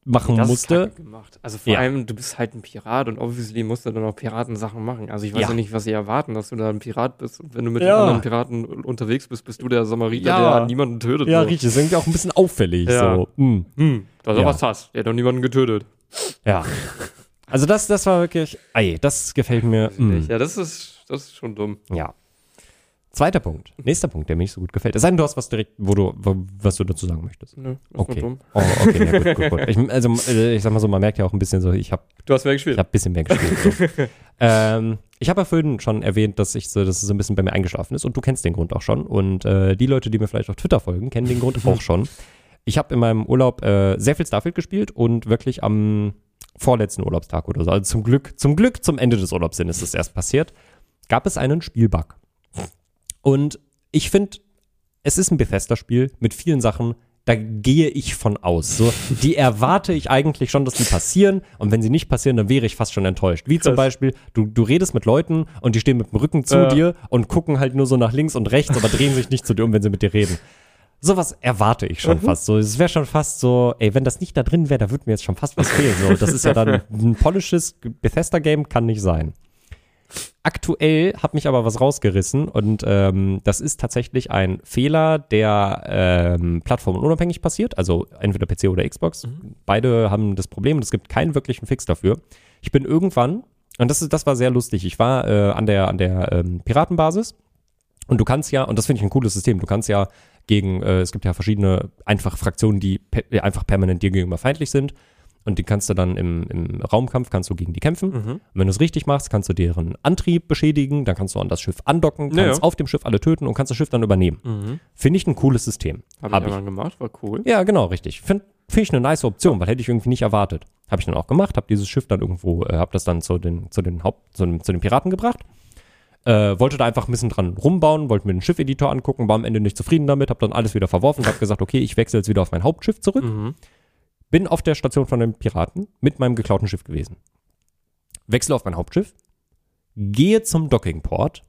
machen Das ist musste. kacke gemacht. Also vor Ja. allem, du bist halt ein Pirat und obviously musst du dann auch Piratensachen machen. Also ich weiß Ja. ja, nicht, was sie erwarten, dass du da ein Pirat bist. Und wenn du mit Ja. anderen Piraten unterwegs bist, bist du der Samariter, Ja. der niemanden tötet. Ja, so. richtig, ist irgendwie auch ein bisschen auffällig. Ja. So. Hm. Hm, dass er Ja. was hast. Der hat doch niemanden getötet. Ja. Also das, das war wirklich, ey, das gefällt mir. hm. Ja, das ist, das ist schon dumm. Ja. Zweiter Punkt. Nächster Punkt, der mir nicht so gut gefällt. Es sei denn, du hast was direkt, wo du, wo, was du dazu sagen möchtest. Nö, ist Okay. dumm. Oh, okay, ja, gut, gut, gut. Ich, also, äh, ich sag mal so, man merkt ja auch ein bisschen so, ich habe Du hast mehr ich gespielt. hab ein bisschen mehr gespielt. So. ähm, ich habe ja vorhin schon erwähnt, dass ich so, dass es so ein bisschen bei mir eingeschlafen ist und du kennst den Grund auch schon. Und äh, die Leute, die mir vielleicht auf Twitter folgen, kennen den Grund auch schon. Ich habe in meinem Urlaub äh, sehr viel Starfield gespielt und wirklich am vorletzten Urlaubstag oder so, also zum Glück, zum Glück zum Ende des Urlaubssinnes ist das erst passiert, gab es einen Spielbug. Und ich finde, es ist ein Bethesda-Spiel mit vielen Sachen, da gehe ich von aus. So, die erwarte ich eigentlich schon, dass die passieren. Und wenn sie nicht passieren, dann wäre ich fast schon enttäuscht. Wie zum Krass. Beispiel, du, du redest mit Leuten und die stehen mit dem Rücken zu Ja. dir und gucken halt nur so nach links und rechts, aber drehen sich nicht zu dir um, wenn sie mit dir reden. Sowas erwarte ich schon fast so. Es wäre schon fast so, ey, wenn das nicht da drin wäre, da würde mir jetzt schon fast was fehlen. So, das ist ja dann ein polisches Bethesda-Game, kann nicht sein. Aktuell hat mich aber was rausgerissen und ähm, das ist tatsächlich ein Fehler, der ähm, plattformunabhängig passiert, also entweder PC oder Xbox. Beide haben das Problem und es gibt keinen wirklichen Fix dafür. Ich bin irgendwann, und das, ist, das war sehr lustig, ich war äh, an der, an der ähm, Piratenbasis und du kannst ja, und das finde ich ein cooles System, du kannst ja gegen, äh, es gibt ja verschiedene einfach Fraktionen, die pe einfach permanent dir gegenüber feindlich sind. Und die kannst du dann im, im Raumkampf, kannst du gegen die kämpfen. Mhm. Und wenn du es richtig machst, kannst du deren Antrieb beschädigen, dann kannst du an das Schiff andocken, kannst ja. auf dem Schiff alle töten und kannst das Schiff dann übernehmen. Mhm. Finde ich ein cooles System. Habe Hab ich ich. einmal gemacht, war cool. Ja, genau, richtig. Finde find ich eine nice Option, weil hätte ich irgendwie nicht erwartet. Habe ich dann auch gemacht, habe dieses Schiff dann irgendwo, äh, habe das dann zu den, zu den Haupt, zu, den- zu den Piraten gebracht. Äh, wollte da einfach ein bisschen dran rumbauen, wollte mir den Schiffeditor angucken, war am Ende nicht zufrieden damit, habe dann alles wieder verworfen und habe gesagt, okay, ich wechsle jetzt wieder auf mein Hauptschiff zurück. Mhm. Bin auf der Station von den Piraten mit meinem geklauten Schiff gewesen. Wechsle auf mein Hauptschiff, gehe zum Dockingport,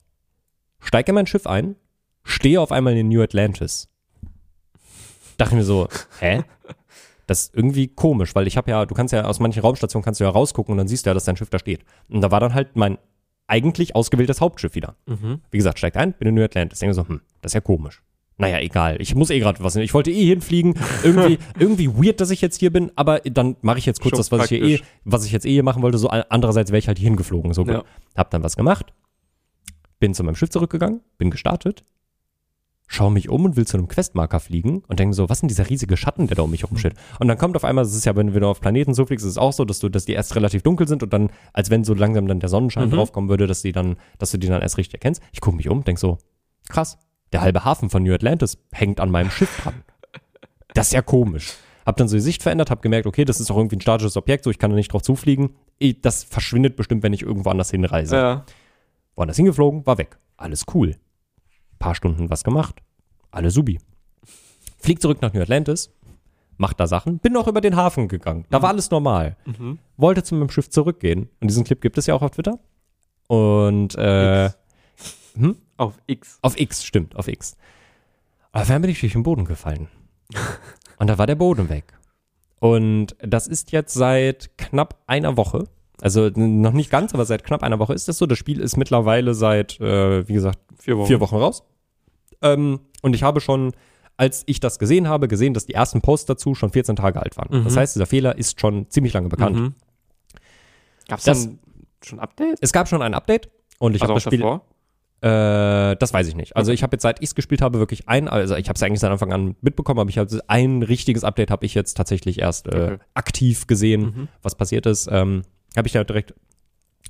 steige in mein Schiff ein, stehe auf einmal in New Atlantis. Dachte mir so, hä? Das ist irgendwie komisch, weil ich habe ja, du kannst ja aus manchen Raumstationen kannst du ja rausgucken und dann siehst du ja, dass dein Schiff da steht. Und da war dann halt mein eigentlich ausgewähltes Hauptschiff wieder. Mhm. Wie gesagt, steigt ein, bin in New Atlantis. Denke so, hm, das ist ja komisch. Naja, egal. Ich muss eh gerade was. Ich wollte eh hinfliegen. Irgendwie, irgendwie weird, dass ich jetzt hier bin, aber dann mache ich jetzt kurz Schon das, was ich hier eh, praktisch. was ich jetzt eh hier machen wollte. So andererseits wäre ich halt hier hingeflogen. So Ja. hab dann was gemacht, bin zu meinem Schiff zurückgegangen, bin gestartet, schaue mich um und will zu einem Questmarker fliegen und denke so, was denn dieser riesige Schatten, der da um mich rumsteht? Und dann kommt auf einmal, das ist ja, wenn, wenn du auf Planeten so fliegst, ist es auch so, dass du, dass die erst relativ dunkel sind und dann, als wenn so langsam dann der Sonnenschein Mhm. draufkommen würde, dass die dann, dass du die dann erst richtig erkennst. Ich gucke mich um, denk so, krass, der halbe Hafen von New Atlantis hängt an meinem Schiff dran. Das ist ja komisch. Hab dann so die Sicht verändert, hab gemerkt, okay, das ist auch irgendwie ein statisches Objekt, so ich kann da nicht drauf zufliegen. Das verschwindet bestimmt, wenn ich irgendwo anders hinreise. Ja. Woanders hingeflogen, war weg. Alles cool. Paar Stunden was gemacht. Alle subi. Flieg zurück nach New Atlantis, mach da Sachen, bin auch über den Hafen gegangen. Da war alles normal. Mhm. Wollte zu meinem Schiff zurückgehen. Und diesen Clip gibt es ja auch auf Twitter. Und äh, hm? Auf X. auf X, stimmt, auf X. Aber dann bin ich durch den Boden gefallen. Und da war der Boden weg. Und das ist jetzt seit knapp einer Woche. Also noch nicht ganz, aber seit knapp einer Woche ist das so. Das Spiel ist mittlerweile seit, äh, wie gesagt, Vier Wochen. vier Wochen raus. Ähm, und ich habe schon, als ich das gesehen habe, gesehen, dass die ersten Posts dazu schon 14 Tage alt waren. Mhm. Das heißt, dieser Fehler ist schon ziemlich lange bekannt. Mhm. Gab es schon Update? Es gab schon ein Update und ich also habe das Spiel. davor? Äh, das weiß ich nicht. Also ich habe jetzt, seit ich es gespielt habe, wirklich ein, also ich habe es eigentlich seit Anfang an mitbekommen, aber ich habe ein richtiges Update habe ich jetzt tatsächlich erst äh, Okay. aktiv gesehen, Mhm. was passiert ist. Ähm, habe ich da direkt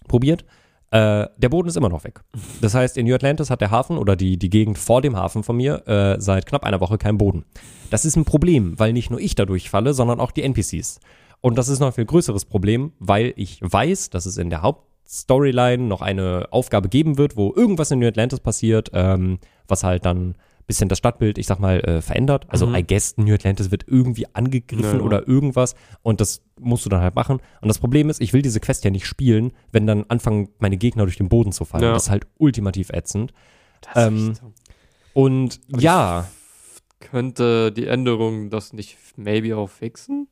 probiert. Äh, der Boden ist immer noch weg. Das heißt, in New Atlantis hat der Hafen oder die, die Gegend vor dem Hafen von mir äh, seit knapp einer Woche keinen Boden. Das ist ein Problem, weil nicht nur ich dadurch falle, sondern auch die NPCs. Und das ist noch ein viel größeres Problem, weil ich weiß, dass es in der Hauptstoryline noch eine Aufgabe geben wird, wo irgendwas in New Atlantis passiert, ähm, was halt dann ein bisschen das Stadtbild, ich sag mal, äh, verändert. Also Mhm. I guess New Atlantis wird irgendwie angegriffen Ja. oder irgendwas und das musst du dann halt machen. Und das Problem ist, ich will diese Quest ja nicht spielen, wenn dann anfangen meine Gegner durch den Boden zu fallen. Ja. Das ist halt ultimativ ätzend. Ähm, Und Aber ja, könnte die Änderung das nicht maybe auch fixen?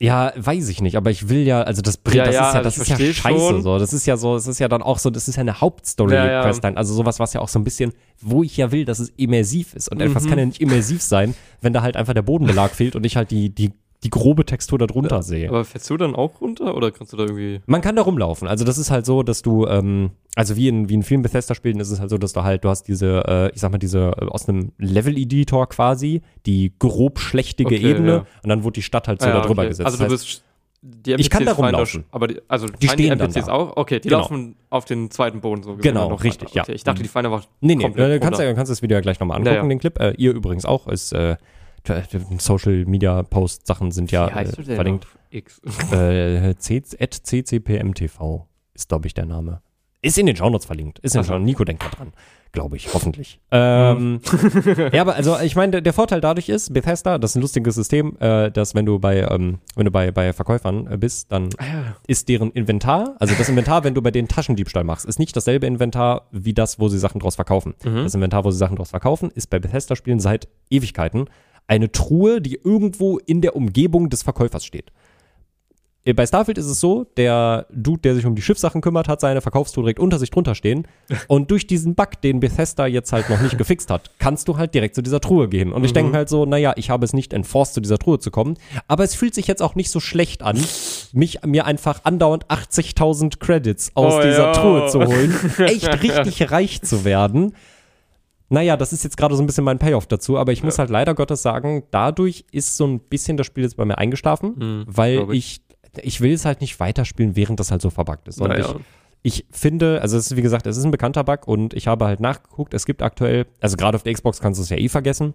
Ja, weiß ich nicht, aber ich will ja, also das bringt, Ja, das ja, ist ja, also das ist ja scheiße schon. so. Das ist ja so, das ist ja dann auch so, das ist ja eine Hauptstory Ja, also sowas, was ja auch so ein bisschen, wo ich ja will, dass es immersiv ist und etwas Mhm. kann ja nicht immersiv sein, wenn da halt einfach der Bodenbelag fehlt und ich halt die die die grobe Textur darunter Ja, sehe. Aber fällst du dann auch runter oder kannst du da irgendwie. Man kann da rumlaufen. Also das ist halt so, dass du, ähm, also wie in, wie in vielen Bethesda-Spielen ist es halt so, dass du halt, du hast diese, äh, ich sag mal, diese äh, aus einem Level-Editor quasi, die grob schlechtige Okay, Ebene ja. und dann wurde die Stadt halt so Ah, ja, da drüber okay. gesetzt. Also du bist. Die Ich kann da fallen rumlaufen. aber die, also Die stehen dann NPCs da. auch? Okay, die Genau. laufen auf den zweiten Boden so Genau, dann noch richtig, weiter. ja. Okay, ich dachte, die fallen einfach Nee, nee, du kannst, ja, kannst das Video ja gleich nochmal angucken, Ja, ja. den Clip. Äh, ihr übrigens auch, ist, äh, Social Media Post Sachen sind ja äh, verlinkt. X? Äh, C- ccpmtv ist, glaube ich, der Name. Ist in den Shownotes verlinkt. Ist in den. Nico denkt da dran. Glaube ich, hoffentlich. Ähm, ja, aber also ich meine, der, der Vorteil dadurch ist, Bethesda, das ist ein lustiges System, äh, dass wenn du bei, ähm, wenn du bei, bei Verkäufern äh, bist, dann ist deren Inventar, also das Inventar, wenn du bei denen Taschendiebstahl machst, ist nicht dasselbe Inventar wie das, wo sie Sachen draus verkaufen. Das Inventar, wo sie Sachen draus verkaufen, ist bei Bethesda-Spielen seit Ewigkeiten eine Truhe, die irgendwo in der Umgebung des Verkäufers steht. Äh, Bei Starfield ist es so, der Dude, der sich um die Schiffssachen kümmert, hat seine Verkaufstour direkt unter sich drunter stehen. Und durch diesen Bug, den Bethesda jetzt halt noch nicht gefixt hat, kannst du halt direkt zu dieser Truhe gehen. Und ich denke halt so, naja, ich habe es nicht enforced, zu dieser Truhe zu kommen. Aber es fühlt sich jetzt auch nicht so schlecht an, mich mir einfach andauernd 80.000 Credits aus Oh dieser ja. Truhe zu holen, echt richtig reich zu werden. Naja, das ist jetzt gerade so ein bisschen mein Payoff dazu, aber ich muss halt leider Gottes sagen, dadurch ist so ein bisschen das Spiel jetzt bei mir eingeschlafen, weil glaub ich. ich, will es halt nicht weiterspielen, während das halt so verbuggt ist. Und Naja. ich, ich finde, also es ist wie gesagt, es ist ein bekannter Bug und ich habe halt nachgeguckt, es gibt aktuell, also gerade auf der Xbox kannst du es ja eh vergessen,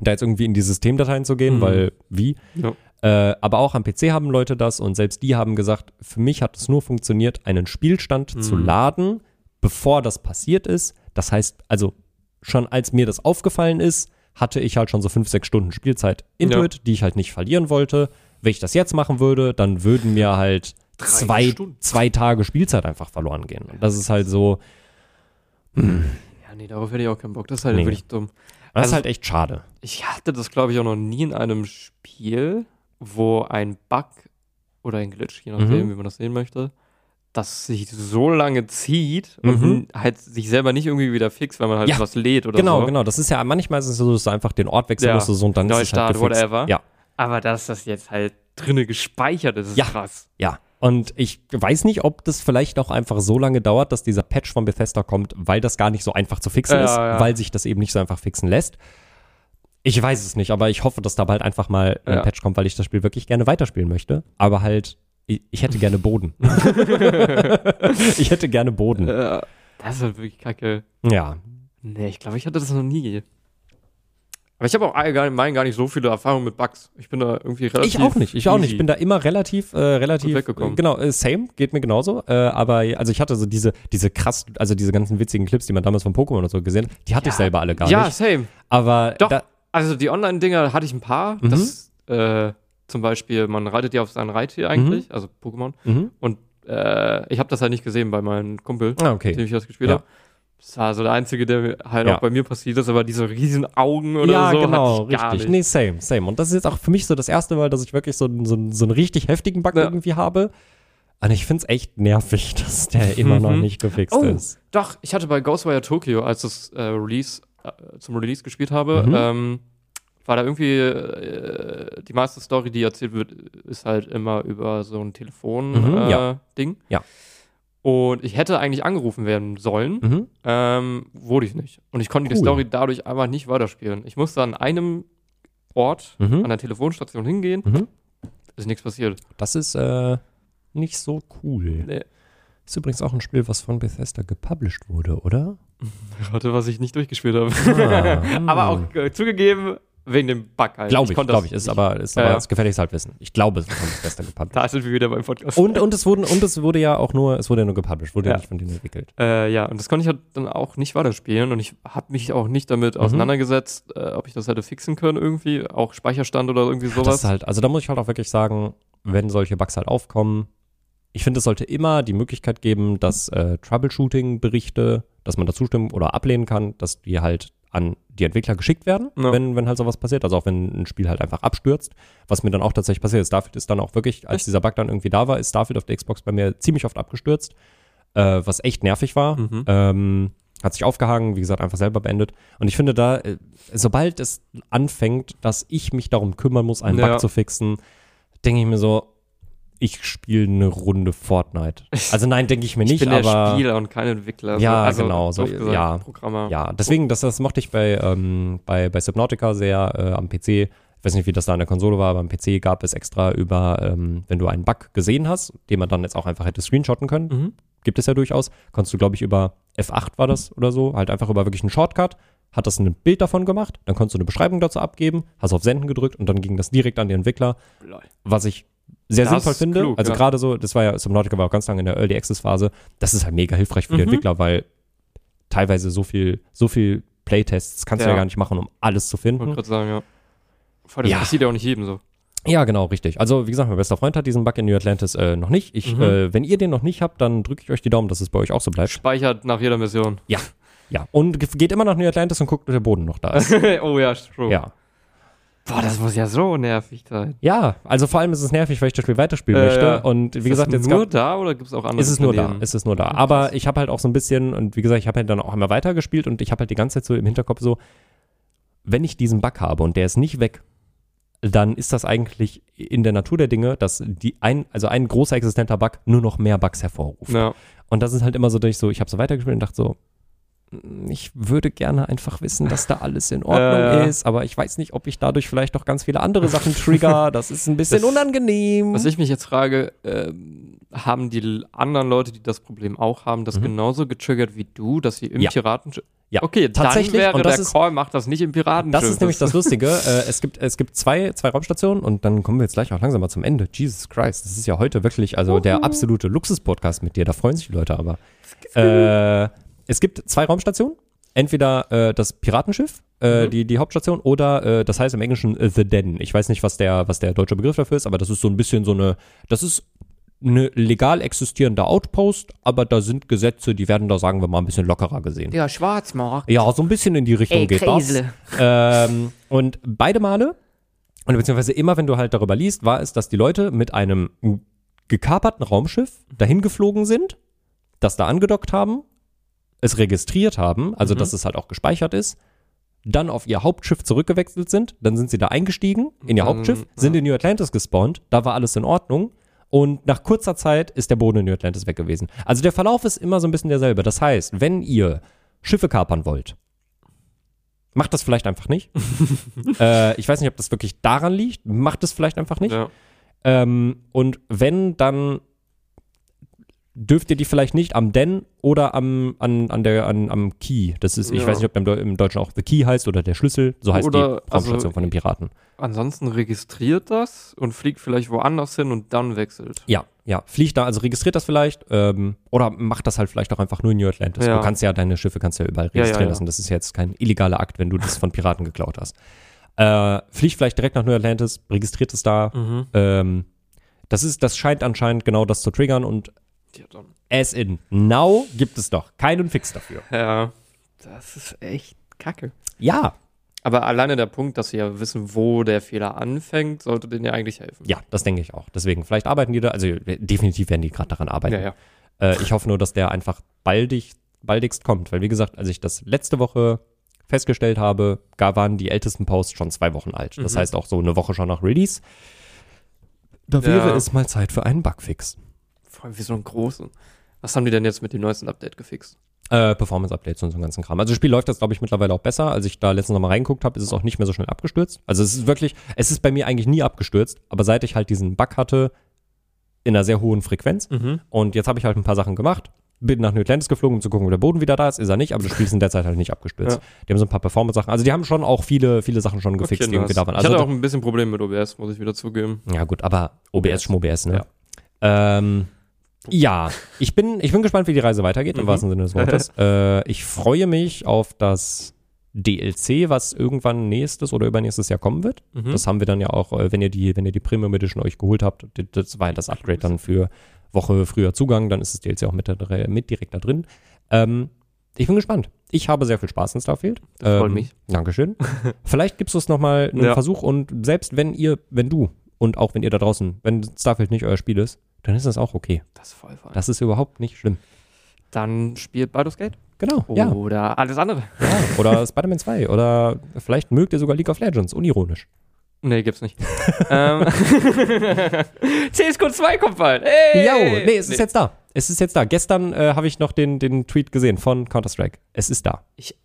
da jetzt irgendwie in die Systemdateien zu gehen, Mhm. weil wie? Ja. Äh, aber auch am PC haben Leute das und selbst die haben gesagt, für mich hat es nur funktioniert, einen Spielstand zu Mhm. laden, bevor das passiert ist. Das heißt, also schon als mir das aufgefallen ist, hatte ich halt schon so fünf, sechs Stunden Spielzeit Intuit, die ich halt nicht verlieren wollte. Wenn ich das jetzt machen würde, dann würden mir halt Drei zwei, Stunden. zwei Tage Spielzeit einfach verloren gehen. Und das ist halt so, Ja, nee, darauf hätte ich auch keinen Bock. Das ist halt Nee. wirklich dumm. das ist Also- halt echt schade. Ich hatte das, glaube ich, auch noch nie in einem Spiel, wo ein Bug oder ein Glitch, je nachdem, Mhm. wie man das sehen möchte, das sich so lange zieht Mhm. und halt sich selber nicht irgendwie wieder fixt, weil man halt Ja, was lädt oder Genau, so. genau. Das ist ja, manchmal ist es so, dass du einfach den Ort wechseln Ja. musst so, und dann ist es Neustart, halt gefixt. whatever. Ja, Aber dass das jetzt halt drinne gespeichert ist, ist Ja. krass. ja. Und ich weiß nicht, ob das vielleicht auch einfach so lange dauert, dass dieser Patch von Bethesda kommt, weil das gar nicht so einfach zu fixen Ja, ist, ja. weil sich das eben nicht so einfach fixen lässt. Ich weiß es nicht, aber ich hoffe, dass da bald einfach mal ein. Patch kommt, weil ich das Spiel wirklich gerne weiterspielen möchte. Aber halt, ich, ich hätte gerne Boden. ich hätte gerne Boden. Das ist halt wirklich kacke. Ja. Nee, ich glaube, ich hatte das noch nie. Aber ich habe auch allgemein gar nicht so viele Erfahrungen mit Bugs. Ich bin da irgendwie relativ. Ich auch nicht, ich auch nicht. Ich bin da immer relativ, äh, relativ, weggekommen. genau, äh, same, geht mir genauso. Äh, aber also ich hatte so diese, diese krass, also diese ganzen witzigen Clips, die man damals von Pokémon oder so gesehen, hat, die hatte ich Ja. selber alle gar ja, nicht. same. Aber Doch. da, Also die Online-Dinger hatte ich ein paar. Mhm. Das, äh, zum Beispiel, man reitet ja auf sein Reittier eigentlich, also Pokémon. mhm. Und äh, ich habe das halt nicht gesehen bei meinem Kumpel, ah, mit okay. dem ich das gespielt Ja. habe. Das war so der einzige, der halt Ja. auch bei mir passiert ist, aber diese riesen Augen oder ja, so genau, hatte ich gar richtig. nicht. Nee, same, same. Und das ist jetzt auch für mich so das erste Mal, dass ich wirklich so, einen- so, so einen richtig heftigen Bug Ja. irgendwie habe. Und ich finde es echt nervig, dass der immer noch Mhm. nicht gefixt Oh, ist. doch, ich hatte bei Ghostwire Tokyo, als das äh, Release, äh, zum Release gespielt habe, Mhm. ähm, war da irgendwie äh, die meiste Story, die erzählt wird, ist halt immer über so ein Mhm, Telefon-Ding. ja. äh. Ja. Und ich hätte eigentlich angerufen werden sollen, Mhm. ähm, wurde ich nicht. Und ich konnte die Cool. Story dadurch einfach nicht weiterspielen. Ich musste an einem Ort, Mhm. an der Telefonstation hingehen, Mhm. ist nichts passiert. Das ist äh, nicht so cool. Nee. Ist übrigens auch ein Spiel, was von Bethesda gepublished wurde, oder? Warte, was ich nicht durchgespielt habe. Ah, Aber auch äh, zugegeben, wegen dem Bug halt. Glaube ich, konnte glaube das ich. Ist aber, ist Ja, aber ja. das gefährliches Halbwissen. Ich glaube, es von Bethesda gepublished. Da sind wir wieder beim Podcast. Und, und, es wurden, und es wurde ja auch nur, es wurde ja nur gepublished, wurde ja, nicht von denen entwickelt. Äh, ja, und das konnte ich halt dann auch nicht weiterspielen und ich habe mich auch nicht damit Mhm. auseinandergesetzt, äh, ob ich das hätte fixen können irgendwie, auch Speicherstand oder irgendwie Das sowas. ist halt, also da muss ich halt auch wirklich sagen, wenn solche Bugs halt aufkommen, ich finde, es sollte immer die Möglichkeit geben, dass äh, Troubleshooting-Berichte, dass man da zustimmen oder ablehnen kann, dass die halt an die Entwickler geschickt werden, Ja. wenn, wenn halt sowas passiert. Also auch wenn ein Spiel halt einfach abstürzt, was mir dann auch tatsächlich passiert ist. Starfield ist dann auch wirklich, als Echt? dieser Bug dann irgendwie da war, ist Starfield auf der Xbox bei mir ziemlich oft abgestürzt, äh, was echt nervig war. Mhm. Ähm, hat sich aufgehangen, wie gesagt, einfach selber beendet. Und ich finde da, äh, sobald es anfängt, dass ich mich darum kümmern muss, einen Ja. Bug zu fixen, denke ich mir so, ich spiele eine Runde Fortnite. Also nein, denke ich mir nicht, ich bin der aber Spieler und kein Entwickler. Ja, also, genau, so, gesagt, ja. Programmer. ja, deswegen, das, das mochte ich bei, ähm, bei, bei Subnautica sehr äh, am PC. Ich weiß nicht, wie das da an der Konsole war, aber am PC gab es extra über, ähm, wenn du einen Bug gesehen hast, den man dann jetzt auch einfach hätte screenshotten können, Mhm. gibt es ja durchaus, konntest du, glaube ich, über F8 war das oder so, halt einfach über wirklich einen Shortcut, hat das ein Bild davon gemacht, dann konntest du eine Beschreibung dazu abgeben, hast auf Senden gedrückt und dann ging das direkt an den Entwickler, was ich sehr Das sinnvoll finde. klug, also ja. gerade so, das war ja, Subnautica war auch ganz lange in der Early Access Phase. Das ist halt mega hilfreich für die Mhm. Entwickler, weil teilweise so viel, so viel Playtests kannst du ja Ja. gar nicht machen, um alles zu Ich wollte finden. gerade sagen, ja. Vor allem, Ja. das passiert ja auch nicht jedem so. Ja, genau, richtig. Also, wie gesagt, mein bester Freund hat diesen Bug in New Atlantis äh, noch nicht. Ich, Mhm. äh, wenn ihr den noch nicht habt, dann drücke ich euch die Daumen, dass es bei euch auch so bleibt. Speichert nach jeder Mission. Ja. Und ge- geht immer nach New Atlantis und guckt, ob der Boden noch da ist. oh ja, true. ja. Boah, das muss ja so nervig sein. Ja, also vor allem ist es nervig, weil ich das Spiel weiterspielen Äh, möchte. ja. Und wie Ist gesagt, jetzt nur gab, da oder gibt es auch andere ist es nur da. Ist es nur da. Aber ich habe halt auch so ein bisschen, und wie gesagt, ich habe halt dann auch immer weitergespielt und ich habe halt die ganze Zeit so im Hinterkopf so, wenn ich diesen Bug habe und der ist nicht weg, dann ist das eigentlich in der Natur der Dinge, dass die ein, also ein großer existenter Bug nur noch mehr Bugs hervorruft. Ja. Und das ist halt immer so, dass ich so, ich habe so weitergespielt und dachte so, ich würde gerne einfach wissen, dass da alles in Ordnung Äh. ist, aber ich weiß nicht, ob ich dadurch vielleicht noch ganz viele andere Sachen trigger. Das ist ein bisschen Das- unangenehm. Was ich mich jetzt frage, ähm, haben die anderen Leute, die das Problem auch haben, das Mhm. genauso getriggert wie du, dass sie im Ja. Piraten... Ja. Okay, Tatsächlich, dann wäre und das der ist- Call, macht das nicht im Piraten. Das ist nämlich das Lustige. Äh, es gibt, es gibt zwei, zwei Raumstationen und dann kommen wir jetzt gleich auch langsam mal zum Ende. Jesus Christ, das ist ja heute wirklich also der absolute Luxus-Podcast mit dir. Da freuen sich die Leute aber. Äh, es gibt zwei Raumstationen. Entweder äh, das Piratenschiff, äh, Mhm. die, die Hauptstation, oder äh, das heißt im Englischen äh, The Den. Ich weiß nicht, was der, was der deutsche Begriff dafür ist, aber das ist so ein bisschen so eine, das ist eine legal existierende Outpost, aber da sind Gesetze, die werden da, sagen wir mal, ein bisschen lockerer gesehen. Ja, Schwarzmarkt. Ja, so ein bisschen in die Richtung geht das. Ähm, und beide Male, und beziehungsweise immer, wenn du halt darüber liest, war es, dass die Leute mit einem gekaperten Raumschiff dahin geflogen sind, das da angedockt haben, es registriert haben, also Mhm. dass es halt auch gespeichert ist, dann auf ihr Hauptschiff zurückgewechselt sind, dann sind sie da eingestiegen in ihr Dann, Hauptschiff, sind ja. in New Atlantis gespawnt, da war alles in Ordnung. Und nach kurzer Zeit ist der Boden in New Atlantis weg gewesen. Also der Verlauf ist immer so ein bisschen derselbe. Das heißt, wenn ihr Schiffe kapern wollt, macht das vielleicht einfach nicht. äh, ich weiß nicht, ob das wirklich daran liegt. Macht es vielleicht einfach nicht. Ja. Ähm, und wenn, dann dürft ihr die vielleicht nicht am Den oder am, an, an der, an, am Key. Das ist, ich Ja. weiß nicht, ob im, im Deutschen auch The Key heißt oder der Schlüssel. So heißt Oder, die Raumstation also, von den Piraten. Ansonsten registriert das und fliegt vielleicht woanders hin und dann wechselt. Ja, ja. Fliegt da, also registriert das vielleicht ähm, oder macht das halt vielleicht auch einfach nur in New Atlantis. Ja. Du kannst ja deine Schiffe kannst ja überall registrieren ja. lassen. Das ist jetzt kein illegaler Akt, wenn du das von Piraten geklaut hast. Äh, fliegt vielleicht direkt nach New Atlantis, registriert es da. Mhm. Ähm, das ist, das scheint anscheinend genau das zu triggern und Ja, dann. as in now gibt es doch keinen Fix dafür. ja, das ist echt kacke. Ja, Aber alleine der Punkt, dass sie ja wissen, wo der Fehler anfängt, sollte denen ja eigentlich helfen. ja, das denke ich auch. Deswegen, vielleicht arbeiten die da, also definitiv werden die gerade daran arbeiten. Ja, ja. Äh, ich hoffe nur, dass der einfach baldig, baldigst kommt, weil wie gesagt, als ich das letzte Woche festgestellt habe, gar waren die ältesten Posts schon zwei Wochen alt. Das Mhm. heißt auch so eine Woche schon nach Release. Da Ja. wäre es mal Zeit für einen Bugfix. Vor allem wie so einen großen. Was haben die denn jetzt mit dem neuesten Update gefixt? Äh, Performance-Updates und so einen ganzen Kram. Also das Spiel läuft jetzt, glaube ich, mittlerweile auch besser. Als ich da letztens noch mal reingeguckt habe, ist es auch nicht mehr so schnell abgestürzt. Also es ist wirklich, es ist bei mir eigentlich nie abgestürzt, aber seit ich halt diesen Bug hatte, in einer sehr hohen Frequenz, Mhm. und jetzt habe ich halt ein paar Sachen gemacht. Bin nach New Atlantis geflogen, um zu gucken, ob der Boden wieder da ist. Ist er nicht, aber das Spiel ist in der Zeit halt nicht abgestürzt. Die haben so ein paar Performance-Sachen. Also die haben schon auch viele, viele Sachen schon gefixt, die irgendwie da waren. ich Also hatte auch ein bisschen Probleme mit OBS, muss ich wieder zugeben. ja gut, aber OBS, OBS. SchmoBS, ne? Ähm, ja, ich bin, ich bin gespannt, wie die Reise weitergeht, im Mhm. wahrsten Sinne des Wortes. äh, ich freue mich auf das DLC, was irgendwann nächstes oder übernächstes Jahr kommen wird. Mhm. Das haben wir dann ja auch, äh, wenn ihr die, wenn ihr die Premium Edition euch geholt habt, das war ja das Upgrade dann für Woche früher Zugang, dann ist das DLC auch mit, da, mit direkt da drin. Ähm, ich bin gespannt. Ich habe sehr viel Spaß in Starfield. Das freut Ähm, mich. Dankeschön. Vielleicht gibst du es nochmal einen Ja. Versuch und selbst wenn ihr, wenn du und auch wenn ihr da draußen, wenn Starfield nicht euer Spiel ist, dann ist das auch okay. Das ist voll fein. Das ist überhaupt nicht schlimm. Dann spielt Baldur's Gate. Genau, ja. Oder alles andere. ja. Oder Spider-Man 2 oder vielleicht mögt ihr sogar League of Legends, unironisch. Nee, gibt's nicht. ähm, CSGO 2 kommt bald. Hey! Jo, nee, es ist jetzt da. Es ist jetzt da. Gestern äh, habe ich noch den, den Tweet gesehen von Counter-Strike. Es ist da. Ich-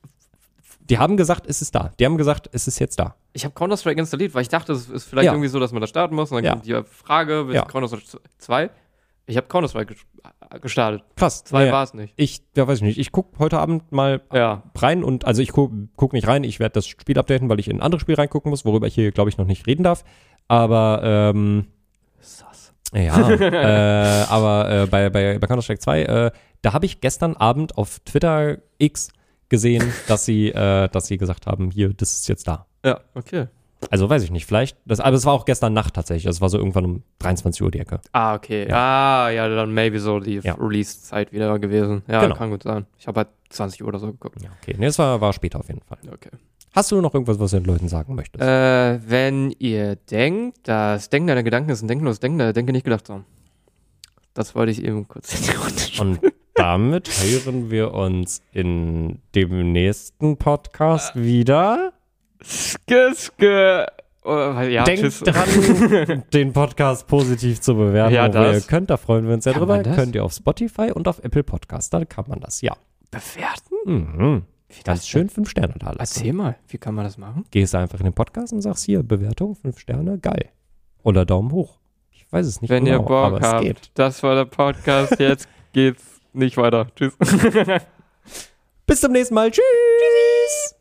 Die haben gesagt, es ist da. Die haben gesagt, es ist jetzt da. Ich habe Counter-Strike installiert, weil ich dachte, es ist vielleicht Ja. irgendwie so, dass man da starten muss. Und dann Ja. kommt die Frage, willst Ja. Counter-Strike 2? Ich habe Counter-Strike ges- gestartet. Krass. 2 Ja, war es nicht. Ich, ja, weiß ich nicht. Ich gucke heute Abend mal Ja. rein und also ich gucke guck nicht rein, ich werde das Spiel updaten, weil ich in ein anderes Spiel reingucken muss, worüber ich hier, glaube ich, noch nicht reden darf. Aber ähm, Sass. Ja, äh, aber äh, bei, bei, bei Counter-Strike 2, äh, da habe ich gestern Abend auf Twitter X gesehen, dass sie, äh, dass sie gesagt haben, hier, das ist jetzt da. Ja, okay. Also weiß ich nicht, vielleicht, das, aber es war auch gestern Nacht tatsächlich, das war so irgendwann um 23 Uhr die Ecke. Ah, okay. Ah, ja, dann maybe so die Ja. Release-Zeit wieder gewesen. Ja, Genau. kann gut sein. Ich habe halt 20 Uhr oder so geguckt. Ja, okay, nee, das war, war später auf jeden Fall. Okay. Hast du noch irgendwas, was du den Leuten sagen möchtest? Äh, wenn ihr denkt, das Denken deiner Gedanken ist ein denkenloses Denken, dann denke nicht gedacht so. Das wollte ich eben kurz in die. Und damit hören wir uns in dem nächsten Podcast wieder. Ske, ske. Oh, ja, Denkt tschüss. dran, den Podcast positiv zu bewerten, Ja, wo ihr das. könnt. Da freuen wir uns sehr drüber. das? Könnt ihr auf Spotify und auf Apple Podcast. Da kann man das, ja. Bewerten? Mhm. Wie das schön fünf Sterne da lassen. Erzähl mal, wie kann man das machen? Gehst einfach in den Podcast und sagst hier, Bewertung, fünf Sterne, geil. Oder Daumen hoch. Ich weiß es nicht Wenn genau, ihr Bock aber es habt. geht. Das war der Podcast. Jetzt geht's nicht weiter. Tschüss. Bis zum nächsten Mal. Tschüss.